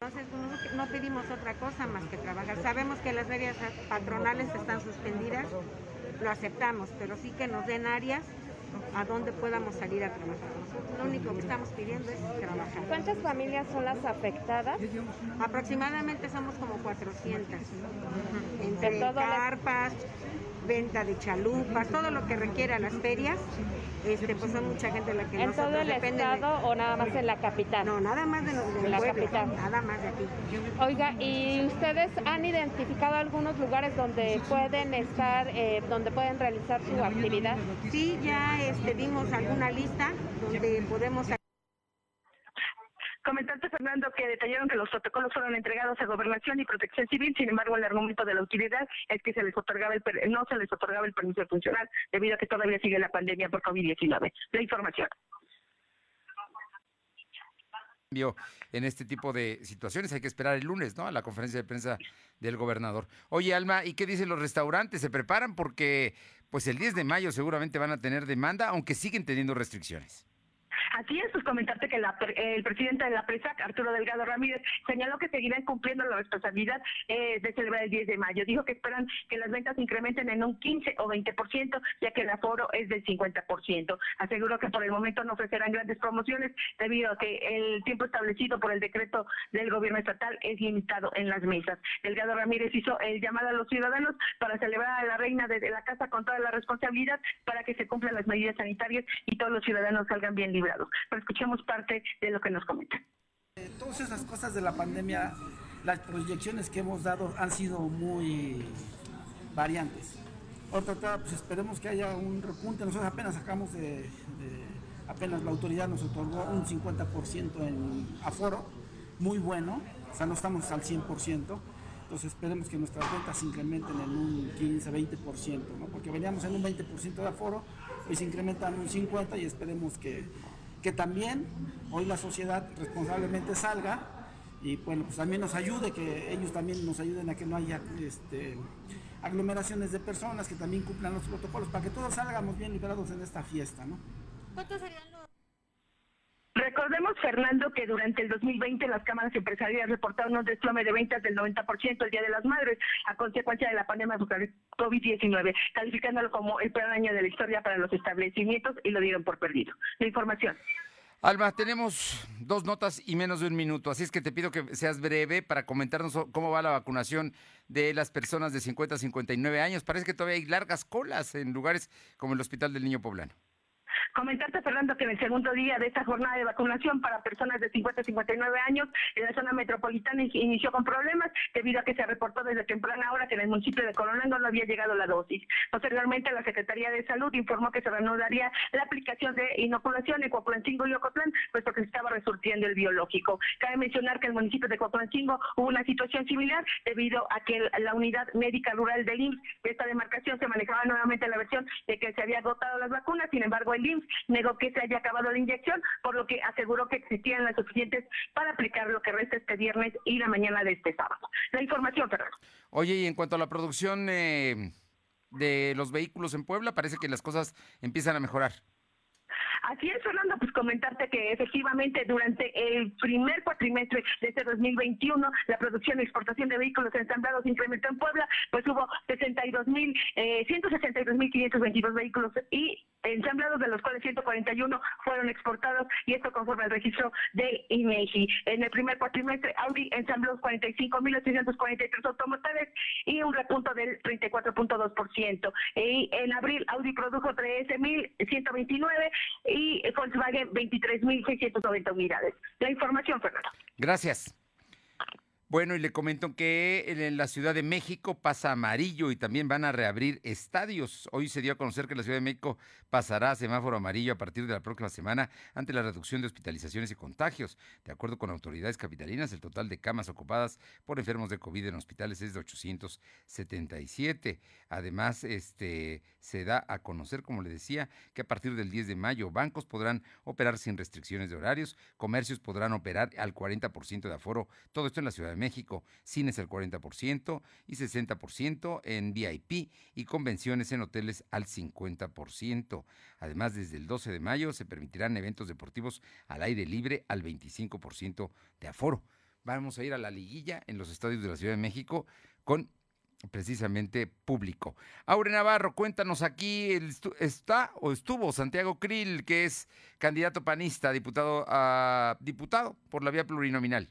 Entonces no, pedimos otra cosa más que trabajar. Sabemos que las ferias patronales están suspendidas, lo aceptamos, pero sí que nos den áreas a donde podamos salir a trabajar. lo único que estamos pidiendo es trabajar. ¿Cuántas familias son las afectadas? Aproximadamente somos como 400. Entre carpas, venta de chalupas, todo lo que requiera las ferias, este, pues son mucha gente la que ¿En todo el estado o nada más en la capital? No, nada más de, de la capital. Nada más de aquí. Oiga, ¿y ustedes han identificado algunos lugares donde pueden estar, eh, donde pueden realizar su actividad? Sí, ya este, dimos alguna lista donde podemos Comentante Fernando que detallaron que los protocolos fueron entregados a Gobernación y Protección Civil, sin embargo el argumento de la utilidad es que se les otorgaba el no se les otorgaba el permiso funcional debido a que todavía sigue la pandemia por COVID-19. La información. En este tipo de situaciones hay que esperar el lunes, ¿no? A la conferencia de prensa del gobernador. Oye, Alma, ¿y qué dicen los restaurantes? ¿Se preparan? Porque pues el 10 de mayo seguramente van a tener demanda, aunque siguen teniendo restricciones. Así es, pues comentarte que el presidente de la PRESAC, Arturo Delgado Ramírez, señaló que seguirán cumpliendo la responsabilidad eh, de celebrar el 10 de mayo. Dijo que esperan que las ventas incrementen en un 15 o 20%, ya que el aforo es del 50%. Aseguró que por el momento no ofrecerán grandes promociones debido a que el tiempo establecido por el decreto del gobierno estatal es limitado en las mesas. Delgado Ramírez hizo el llamado a los ciudadanos para celebrar a la reina desde la casa con toda la responsabilidad para que se cumplan las medidas sanitarias y todos los ciudadanos salgan bien librados pero escuchemos parte de lo que nos comentan. Todas esas cosas de la pandemia, las proyecciones que hemos dado han sido muy variantes. Otra, pues esperemos que haya un repunte. Nosotros apenas sacamos de, apenas la autoridad nos otorgó un 50% en aforo, muy bueno, o sea, no estamos al 100%. Entonces esperemos que nuestras ventas se incrementen en un 15-20%, ¿no? porque veníamos en un 20% de aforo, hoy se incrementan en un 50% y esperemos que, que también hoy la sociedad responsablemente salga y bueno, pues también nos ayude, que ellos también nos ayuden a que no haya este, aglomeraciones de personas, que también cumplan los protocolos, para que todos salgamos bien liberados en esta fiesta, ¿no? ¿Cuántos serían los Recordemos, Fernando, que durante el 2020 las cámaras empresariales reportaron un desplome de ventas del 90% el Día de las Madres a consecuencia de la pandemia COVID-19, calificándolo como el peor año de la historia para los establecimientos y lo dieron por perdido. La información. Alma, tenemos dos notas y menos de un minuto, así es que te pido que seas breve para comentarnos cómo va la vacunación de las personas de 50 a 59 años. Parece que todavía hay largas colas en lugares como el Hospital del Niño Poblano. Comentarte, Fernando, que en el segundo día de esta jornada de vacunación para personas de 50 a 59 años en la zona metropolitana inició con problemas debido a que se reportó desde temprana hora que en el municipio de Colonango no había llegado la dosis. Posteriormente, la Secretaría de Salud informó que se reanudaría la aplicación de inoculación en Coaplancingo y Ocotlán, puesto que se estaba resurtiendo el biológico. Cabe mencionar que en el municipio de Coaplancingo hubo una situación similar debido a que la unidad médica rural del IMSS de esta demarcación se manejaba nuevamente la versión de que se había agotado las vacunas, sin embargo el IMSS negó que se haya acabado la inyección, por lo que aseguró que existían las suficientes para aplicar lo que resta este viernes y la mañana de este sábado. La información, Fernando. Oye, y en cuanto a la producción eh, de los vehículos en Puebla, parece que las cosas empiezan a mejorar. Así es, Fernando, pues comentarte que efectivamente durante el primer cuatrimestre de este 2021 la producción y exportación de vehículos ensamblados incrementó en Puebla, pues hubo 62 mil, eh, 162 mil 522 vehículos y ensamblados, de los cuales 141 fueron exportados y esto conforme al registro de INEGI. En el primer cuatrimestre, Audi ensambló 45.843 automóviles y un repunto del 34.2%. Y en abril, Audi produjo 13.129 y Volkswagen 23.690 unidades. La información, Fernando. Gracias. Bueno, y le comento que en la Ciudad de México pasa amarillo y también van a reabrir estadios. Hoy se dio a conocer que la Ciudad de México pasará a semáforo amarillo a partir de la próxima semana ante la reducción de hospitalizaciones y contagios. De acuerdo con autoridades capitalinas, el total de camas ocupadas por enfermos de COVID en hospitales es de 877. Además, este se da a conocer, como le decía, que a partir del 10 de mayo bancos podrán operar sin restricciones de horarios, comercios podrán operar al 40% de aforo, todo esto en la Ciudad de México, cines al 40% y 60% en VIP y convenciones en hoteles al 50%. Además, desde el 12 de mayo se permitirán eventos deportivos al aire libre al 25% de aforo. Vamos a ir a la liguilla en los estadios de la Ciudad de México con precisamente público. Aure Navarro, cuéntanos aquí, está o estuvo Santiago Krill, que es candidato panista, diputado a diputado por la vía plurinominal.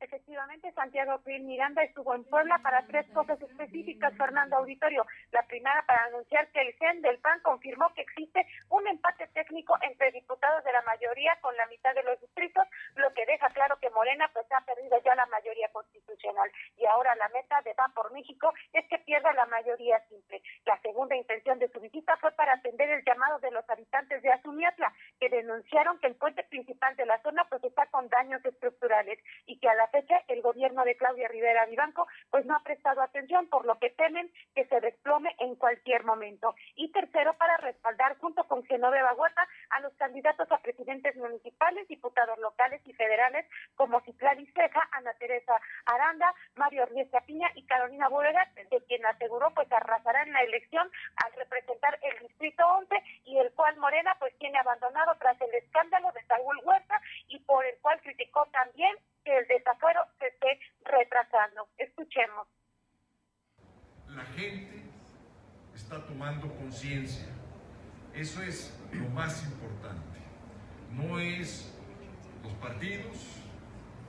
Efectivamente, Santiago Pil Miranda estuvo en Puebla para tres cosas específicas, Fernando Auditorio. La primera, para anunciar que el GEN del PAN confirmó que existe un empate técnico entre diputados de la mayoría con la mitad de los distritos, lo que deja claro que Morena pues ha perdido ya la mayoría constitucional. Y ahora la meta de PAN por México es que pierda la mayoría simple. La segunda intención de su visita fue para atender el llamado de los habitantes de Azumiatla, que denunciaron que el puente principal de la zona pues está con daños estructurales y que a la fecha el gobierno de Claudia Rivera Vivanco pues no ha prestado atención, por lo que temen que se desplome en cualquier momento. Y tercero, para respaldar junto con Genoveva Huerta a los candidatos a presidentes municipales, diputados locales y federales como Citlali Ceja, Ana Teresa Aranda, Mario Riesca Piña y Carolina Bóveda, de quien aseguró pues arrasará en la elección al representar el distrito 11 y el cual Morena pues tiene abandonado tras el escándalo de Saúl Huerta y por el cual criticó también que el desafuero se esté retrasando. Escuchemos. La gente está tomando conciencia. Eso es lo más importante. No es los partidos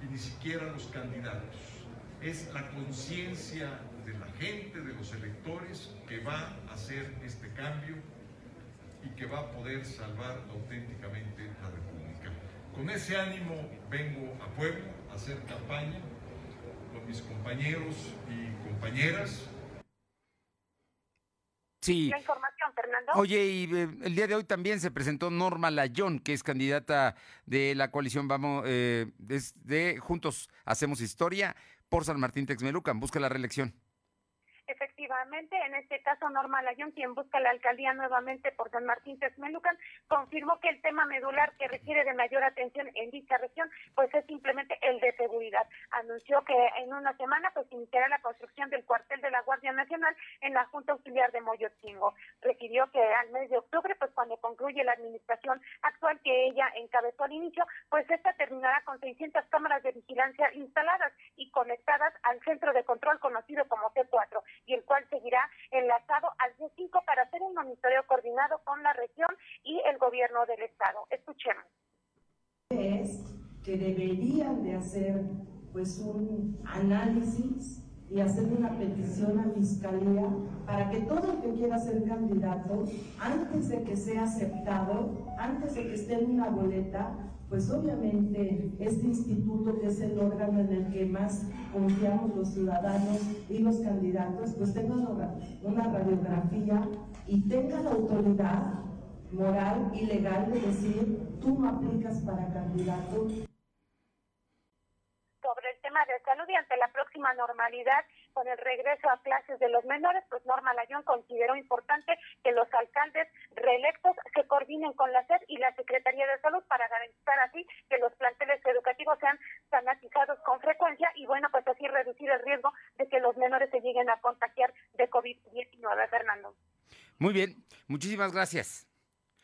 y ni siquiera los candidatos. Es la conciencia de la gente, de los electores, que va a hacer este cambio y que va a poder salvar auténticamente la República. Con ese ánimo vengo a Puebla hacer campaña con mis compañeros y compañeras. Sí. La información, Fernando. Oye, y eh, el día de hoy también se presentó Norma Layón, que es candidata de la coalición Vamos, eh, de Juntos Hacemos Historia por San Martín Texmelucan. Busca la reelección. Efectivamente, en este caso Norma Layón, quien busca la alcaldía nuevamente por San Martín Texmelucan, confirmó que el tema medular que requiere de mayor atención en dicha región, pues es simplemente el de seguridad. Anunció que en una semana pues iniciará la construcción del cuartel de la Guardia Nacional en la Junta Auxiliar de Moyotzingo. Refirió que al mes de octubre, pues cuando concluye la administración actual que ella encabezó al inicio, pues esta terminará con 600 cámaras de vigilancia instaladas y conectadas al centro de control conocido como C4 y el cual seguirá enlazado al C5 para hacer un monitoreo coordinado con la región y el gobierno del estado. Escuchemos. Es que deberían de hacer pues un análisis y hacer una petición a fiscalía para que todo el que quiera ser candidato, antes de que sea aceptado, antes de que esté en una boleta, pues obviamente este instituto, que es el órgano en el que más confiamos los ciudadanos y los candidatos, pues tenga una radiografía y tenga la autoridad moral y legal de decir, tú no aplicas para candidato de salud y ante la próxima normalidad con el regreso a clases de los menores, pues Norma Layón consideró importante que los alcaldes reelectos se coordinen con la SED y la Secretaría de Salud para garantizar así que los planteles educativos sean sanatizados con frecuencia y bueno, pues así reducir el riesgo de que los menores se lleguen a contagiar de COVID-19, Fernando. Muy bien, muchísimas gracias.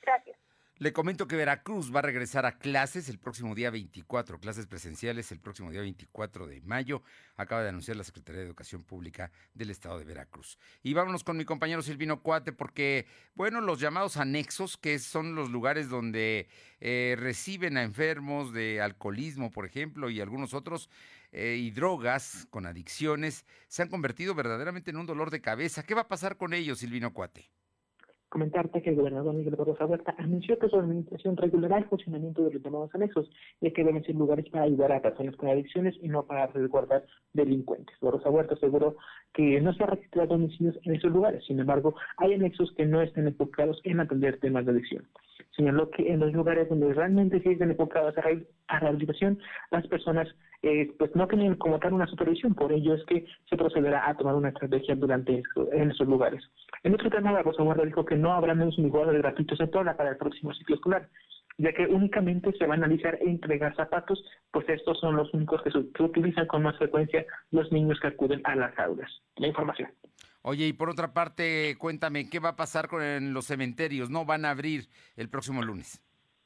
Gracias. Le comento que Veracruz va a regresar a clases el próximo día 24, clases presenciales el próximo día 24 de mayo, acaba de anunciar la Secretaría de Educación Pública del Estado de Veracruz. Y vámonos con mi compañero Silvino Cuate, porque, bueno, los llamados anexos, que son los lugares donde eh, reciben a enfermos de alcoholismo, por ejemplo, y algunos otros, eh, y drogas con adicciones, se han convertido verdaderamente en un dolor de cabeza. ¿Qué va a pasar con ellos, Silvino Cuate? Comentarte que el gobernador Miguel Barroso Huerta anunció que su administración regulará el funcionamiento de los llamados anexos, ya que deben ser lugares para ayudar a personas con adicciones y no para resguardar delincuentes. Barroso Huerta aseguró que no se ha registrado homicidios en esos lugares, sin embargo, hay anexos que no están enfocados en atender temas de adicción. Señaló que en los lugares donde realmente se están enfocados a rehabilitación, las personas eh, pues no tienen como tal una supervisión, por ello es que se procederá a tomar una estrategia durante en esos lugares. En otro tema, la Rosa Guarda dijo que no habrá menos unidades gratuitos en toda para el próximo ciclo escolar, ya que únicamente se va a analizar e entregar zapatos, pues estos son los únicos que se utilizan con más frecuencia los niños que acuden a las aulas. La información. Oye, y por otra parte, cuéntame, ¿qué va a pasar con los cementerios? ¿No van a abrir el próximo lunes?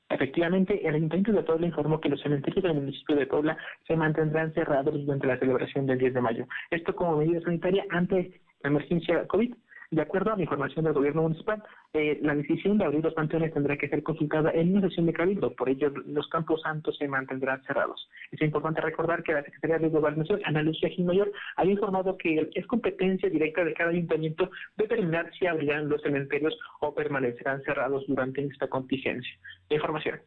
Efectivamente, el Ayuntamiento de Puebla informó que los cementerios del municipio de Puebla se mantendrán cerrados durante la celebración del 10 de mayo. Esto como medida sanitaria ante la emergencia COVID. De acuerdo a la información del gobierno municipal, eh, la decisión de abrir los panteones tendrá que ser consultada en una sesión de cabildo, por ello los campos santos se mantendrán cerrados. Es importante recordar que la Secretaría de Gobernación, Ana Lucia Mayor, había informado que es competencia directa de cada ayuntamiento determinar si abrirán los cementerios o permanecerán cerrados durante esta contingencia. Información.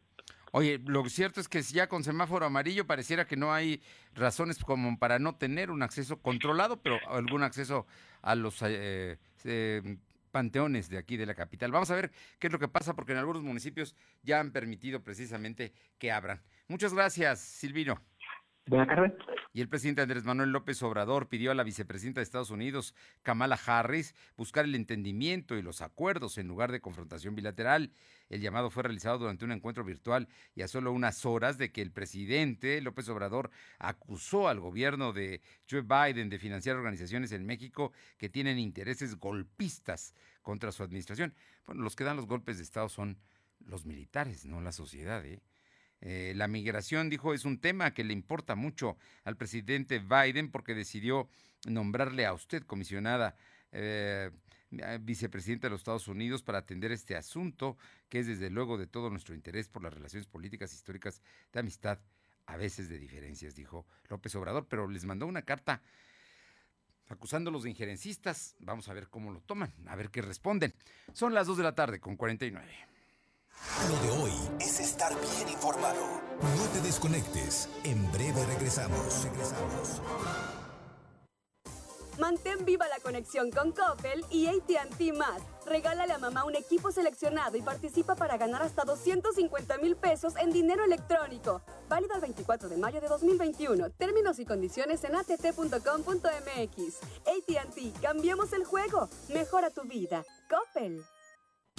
Oye, lo cierto es que ya con semáforo amarillo pareciera que no hay razones como para no tener un acceso controlado, pero algún acceso a los eh, eh, panteones de aquí de la capital. Vamos a ver qué es lo que pasa porque en algunos municipios ya han permitido precisamente que abran. Muchas gracias, Silvino. Y el presidente Andrés Manuel López Obrador pidió a la vicepresidenta de Estados Unidos, Kamala Harris, buscar el entendimiento y los acuerdos en lugar de confrontación bilateral. El llamado fue realizado durante un encuentro virtual y a solo unas horas de que el presidente López Obrador acusó al gobierno de Joe Biden de financiar organizaciones en México que tienen intereses golpistas contra su administración. Bueno, los que dan los golpes de Estado son los militares, no la sociedad, ¿eh? Eh, la migración, dijo, es un tema que le importa mucho al presidente Biden porque decidió nombrarle a usted comisionada eh, vicepresidenta de los Estados Unidos para atender este asunto, que es desde luego de todo nuestro interés por las relaciones políticas históricas de amistad, a veces de diferencias, dijo López Obrador, pero les mandó una carta acusándolos de injerencistas. Vamos a ver cómo lo toman, a ver qué responden. Son las 2 de la tarde con 49. Lo de hoy es estar bien informado. No te desconectes. En breve regresamos. Regresamos. Mantén viva la conexión con Coppel y ATT más. Regálale a mamá un equipo seleccionado y participa para ganar hasta 250 mil pesos en dinero electrónico. Válido el 24 de mayo de 2021. Términos y condiciones en att.com.mx. ATT, cambiemos el juego. Mejora tu vida. Coppel.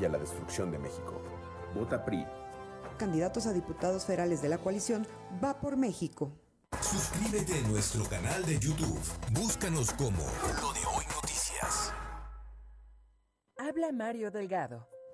y a la destrucción de México. Vota PRI. Candidatos a diputados federales de la coalición Va por México. Suscríbete a nuestro canal de YouTube. Búscanos como Lo de Hoy Noticias. Habla Mario Delgado.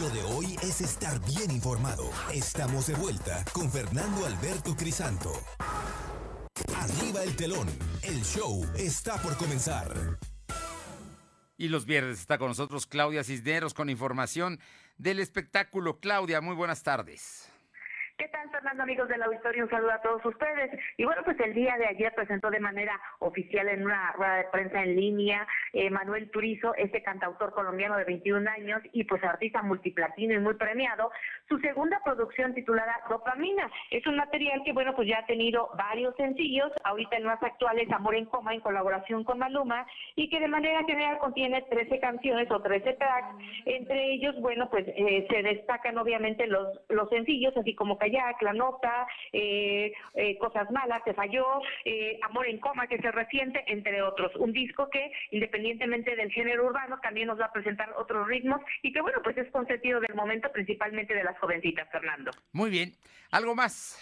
Lo de hoy es estar bien informado. Estamos de vuelta con Fernando Alberto Crisanto. Arriba el telón. El show está por comenzar. Y los viernes está con nosotros Claudia Cisneros con información del espectáculo. Claudia, muy buenas tardes. ¿Qué tal, Fernando, amigos del auditorio? Un saludo a todos ustedes. Y bueno, pues el día de ayer presentó de manera oficial en una rueda de prensa en línea eh, Manuel Turizo, este cantautor colombiano de 21 años y pues artista multiplatino y muy premiado, su segunda producción titulada Dopamina. Es un material que, bueno, pues ya ha tenido varios sencillos, ahorita el más actual es Amor en Coma en colaboración con Maluma y que de manera general contiene 13 canciones o 13 tracks. Entre ellos, bueno, pues eh, se destacan obviamente los, los sencillos, así como Kayak, La Nota, eh, eh, Cosas Malas, Te Falló, eh, Amor en Coma, que se reciente, entre otros. Un disco que, independientemente del género urbano, también nos va a presentar otros ritmos y que, bueno, pues es consentido del momento, principalmente de las jovencitas, Fernando. Muy bien. ¿Algo más?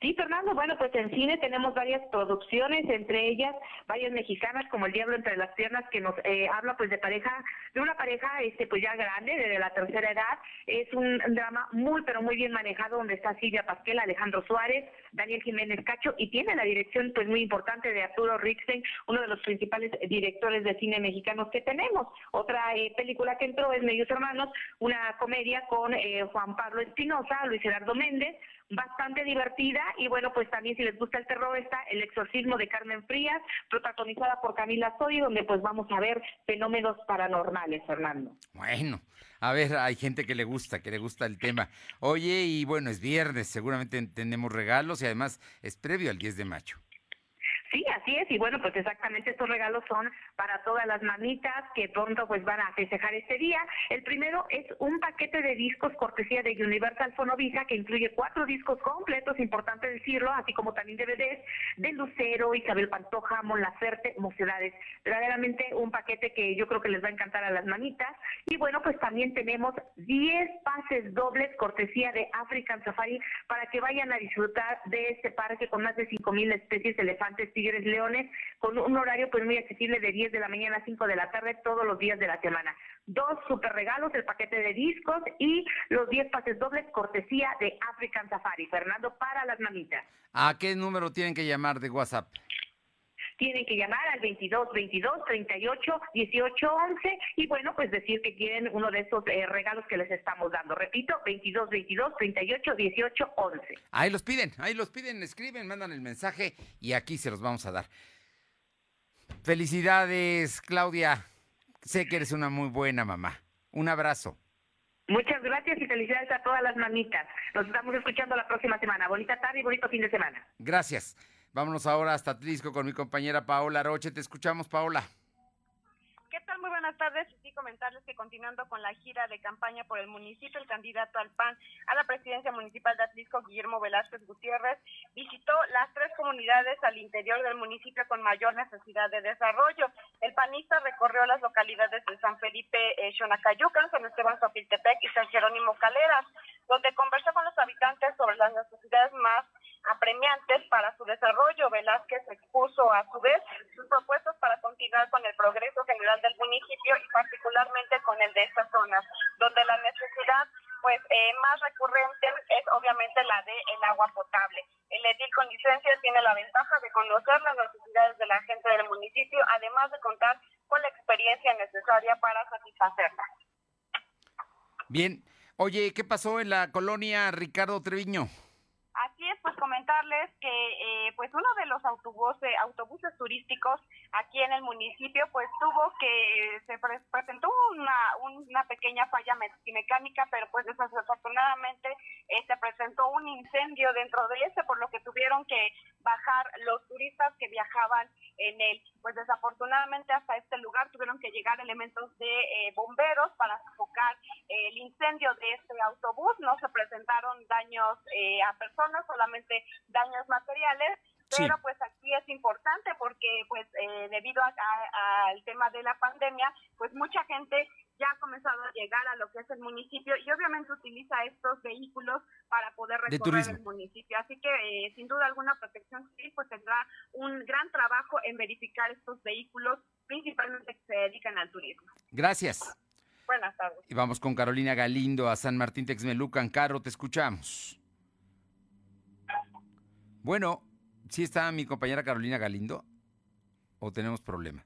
Sí, Fernando, bueno, pues en cine tenemos varias producciones, entre ellas varias mexicanas como El Diablo entre las piernas, que nos eh, habla pues de pareja, de una pareja este pues ya grande, desde la tercera edad. Es un drama muy, pero muy bien manejado, donde está Silvia Pasquel, Alejandro Suárez, Daniel Jiménez Cacho, y tiene la dirección pues muy importante de Arturo Rixen, uno de los principales directores de cine mexicanos que tenemos. Otra eh, película que entró es Medios Hermanos, una comedia con eh, Juan Pablo Espinosa, Luis Gerardo Méndez, bastante divertida y bueno, pues también si les gusta el terror está El exorcismo de Carmen Frías, protagonizada por Camila Soy, donde pues vamos a ver fenómenos paranormales, Fernando. Bueno, a ver, hay gente que le gusta, que le gusta el tema. Oye, y bueno, es viernes, seguramente tenemos regalos y además es previo al 10 de mayo. Sí, así es, y bueno, pues exactamente estos regalos son para todas las mamitas que pronto pues van a festejar este día. El primero es un paquete de discos cortesía de Universal Fonovisa que incluye cuatro discos completos, importante decirlo, así como también DVDs de Lucero, Isabel Pantoja, Mon Laferte, Mocedades. Verdaderamente un paquete que yo creo que les va a encantar a las mamitas. Y bueno, pues también tenemos 10 pases dobles cortesía de African Safari para que vayan a disfrutar de este parque con más de 5.000 especies de elefantes Tigres Leones, con un horario pues muy accesible de 10 de la mañana a 5 de la tarde todos los días de la semana. Dos super regalos, el paquete de discos y los 10 pases dobles cortesía de African Safari. Fernando, para las mamitas. ¿A qué número tienen que llamar de WhatsApp? Tienen que llamar al 22 22 38 18 11 y bueno, pues decir que quieren uno de estos eh, regalos que les estamos dando. Repito, 22 22 38 18 11. Ahí los piden, ahí los piden, escriben, mandan el mensaje y aquí se los vamos a dar. Felicidades, Claudia. Sé que eres una muy buena mamá. Un abrazo. Muchas gracias y felicidades a todas las mamitas. Nos estamos escuchando la próxima semana. Bonita tarde y bonito fin de semana. Gracias. Vámonos ahora hasta Tlisco con mi compañera Paola Roche. Te escuchamos, Paola. ¿Qué tal? Muy buenas tardes. Sí, comentarles que continuando con la gira de campaña por el municipio, el candidato al PAN a la presidencia municipal de Atlisco, Guillermo Velázquez Gutiérrez, visitó las tres comunidades al interior del municipio con mayor necesidad de desarrollo. El panista recorrió las localidades de San Felipe, eh, San Esteban Sopiltepec y San Jerónimo Caleras, donde conversó con los habitantes sobre las necesidades más apremiantes para su desarrollo. Velázquez expuso a su vez sus propuestas para continuar con el progreso general del municipio y particularmente con el de estas zonas, donde la necesidad pues eh, más recurrente es obviamente la de el agua potable. El edil con licencia tiene la ventaja de conocer las necesidades de la gente del municipio, además de contar con la experiencia necesaria para satisfacerlas. Bien. Oye, ¿qué pasó en la colonia Ricardo Treviño? Es, pues comentarles que eh, pues uno de los autobuses, autobuses turísticos aquí en el municipio pues tuvo que, se presentó una, una pequeña falla mecánica, pero pues desafortunadamente eh, se presentó un incendio dentro de ese, por lo que tuvieron que bajar los turistas que viajaban en él. Pues desafortunadamente hasta este lugar tuvieron que llegar elementos de eh, bomberos para sofocar el incendio de este autobús. No se presentaron daños a personas solamente daños materiales, pero pues aquí es importante porque pues eh, debido al tema de la pandemia, pues mucha gente ya ha comenzado a llegar a lo que es el municipio y obviamente utiliza estos vehículos para poder recorrer el municipio. Así que eh, sin duda alguna Protección Civil pues tendrá un gran trabajo en verificar estos vehículos, principalmente que se dedican al turismo. Gracias. Buenas tardes. Y vamos con Carolina Galindo a San Martín Texmelucan. Caro, te escuchamos. Bueno, ¿sí está mi compañera Carolina Galindo? ¿O tenemos problema?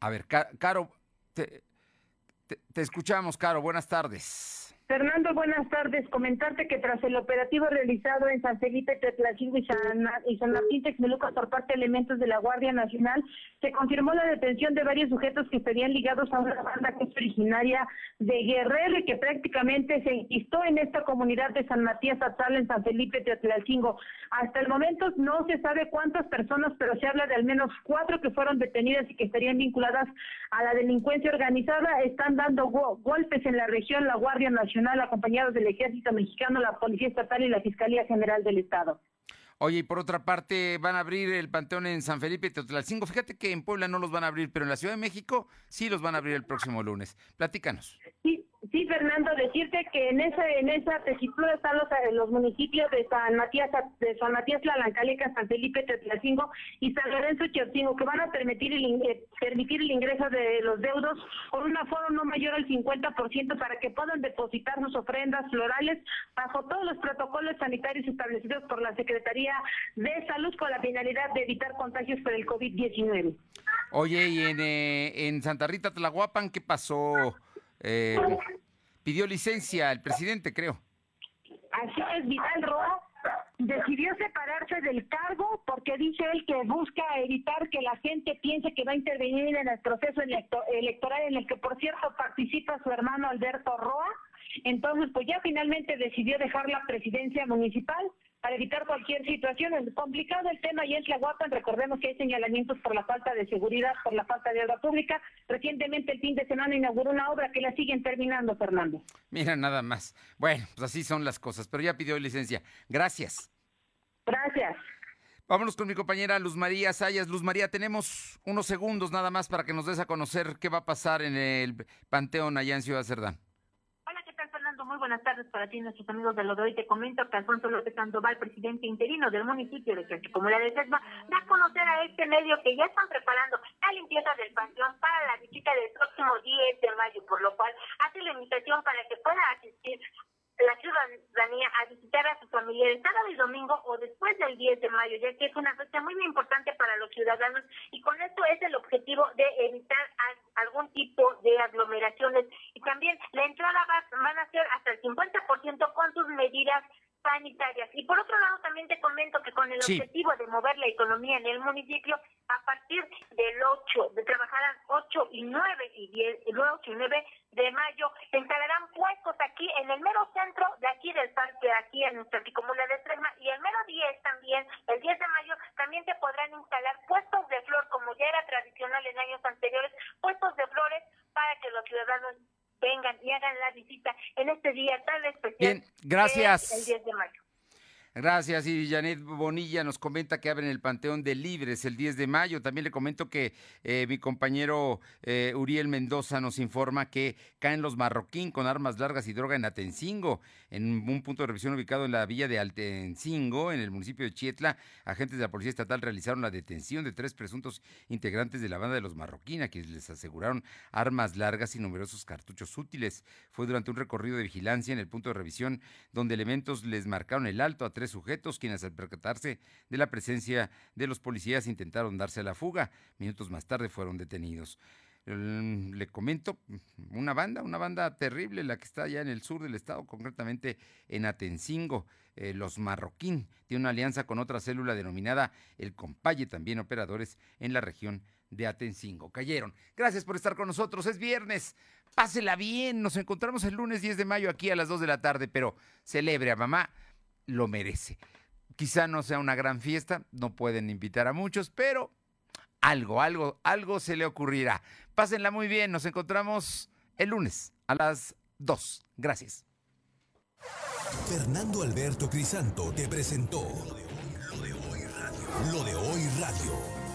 A ver, Caro, te, te escuchamos, Caro. Buenas tardes. Fernando, buenas tardes. Comentarte que tras el operativo realizado en San Felipe, Tetlacingo y San, Martín Texmeluca por parte de elementos de la Guardia Nacional, se confirmó la detención de varios sujetos que estarían ligados a una banda que es originaria de Guerrero y que prácticamente se inquistó en esta comunidad de San Matías Atzal en San Felipe, Tetlacingo. Hasta el momento no se sabe cuántas personas, pero se habla de al menos cuatro que fueron detenidas y que estarían vinculadas a la delincuencia organizada. Están dando golpes en la región la Guardia Nacional acompañados del Ejército Mexicano, la Policía Estatal y la Fiscalía General del Estado. Oye, y por otra parte, van a abrir el Panteón en San Felipe Teotihuacán. Fíjate que en Puebla no los van a abrir, pero en la Ciudad de México sí los van a abrir el próximo lunes. Platícanos. Sí, Sí, Fernando, decirte que en esa en esa tesitura están los, eh, los municipios de San Matías de San Matías Tlalancaleca, San Felipe Tetlacingo y San Lorenzo Chiotingo, que van a permitir el eh, permitir el ingreso de los deudos con un aforo no mayor al 50% para que puedan depositar sus ofrendas florales bajo todos los protocolos sanitarios establecidos por la Secretaría de Salud con la finalidad de evitar contagios por el COVID-19. Oye, y en, eh, en Santa Rita Tlahuapan, ¿qué pasó? Eh, pidió licencia el presidente, creo. Así es, Vidal Roa decidió separarse del cargo porque dice él que busca evitar que la gente piense que va a intervenir en el proceso electoral en el que, por cierto, participa su hermano Alberto Roa. Entonces, pues ya finalmente decidió dejar la presidencia municipal para evitar cualquier situación. Es complicado el tema y es la guapa. Recordemos que hay señalamientos por la falta de seguridad, por la falta de obra pública. Recientemente, el fin de semana, inauguró una obra que la siguen terminando, Fernando. Mira, nada más. Bueno, pues así son las cosas, pero ya pidió licencia. Gracias. Gracias. Vámonos con mi compañera Luz María Sayas. Luz María, tenemos unos segundos nada más para que nos des a conocer qué va a pasar en el Panteón allá en Ciudad Cerdán muy buenas tardes para ti, nuestros amigos de lo de hoy. Te comento que Alfonso López Sandoval, presidente interino del municipio de Comunidad de Sesma, da a conocer a este medio que ya están preparando la limpieza del panteón para la visita del próximo 10 de mayo, por lo cual hace la invitación para que pueda asistir la ciudadanía a visitar a sus familiares sábado y domingo o después del 10 de mayo, ya que es una fecha muy, importante para los ciudadanos y con esto es el objetivo de evitar algún tipo de aglomeraciones. Y también la entrada va, van a ser hasta el 50% con sus medidas sanitarias. Y por otro lado, también te comento que con el objetivo de mover la economía en el municipio, a partir del 8, de trabajarán 8 y 9 y 10, 8 y 9 de mayo, se instalarán puestos aquí en el mero centro de aquí del parque, aquí en nuestra comuna de Extrema, y el mero 10 también, el 10 de mayo, también se podrán instalar puestos de flor, como ya era tradicional en años anteriores, puestos de flores para que los ciudadanos vengan y hagan la visita en este día tan especial. Bien, gracias. Gracias. Y Janet Bonilla nos comenta que abren el Panteón de Libres el 10 de mayo. También le comento que eh, mi compañero eh, Uriel Mendoza nos informa que caen los marroquín con armas largas y droga en Atencingo. En un punto de revisión ubicado en la villa de Atencingo, en el municipio de Chietla, agentes de la Policía Estatal realizaron la detención de tres presuntos integrantes de la banda de los marroquín, a quienes les aseguraron armas largas y numerosos cartuchos útiles. Fue durante un recorrido de vigilancia en el punto de revisión donde elementos les marcaron el alto a tres sujetos, quienes al percatarse de la presencia de los policías intentaron darse a la fuga. Minutos más tarde fueron detenidos. Le comento, una banda, una banda terrible, la que está allá en el sur del estado, concretamente en Atencingo, eh, los Marroquín, tiene una alianza con otra célula denominada el Compaye, también operadores en la región de Atencingo. Cayeron. Gracias por estar con nosotros. Es viernes. Pásela bien. Nos encontramos el lunes 10 de mayo aquí a las 2 de la tarde, pero celebre a mamá lo merece. Quizá no sea una gran fiesta, no pueden invitar a muchos, pero algo, algo, algo se le ocurrirá. Pásenla muy bien, nos encontramos el lunes a las 2. Gracias. Fernando Alberto Crisanto te presentó Lo de hoy radio. Lo de hoy radio.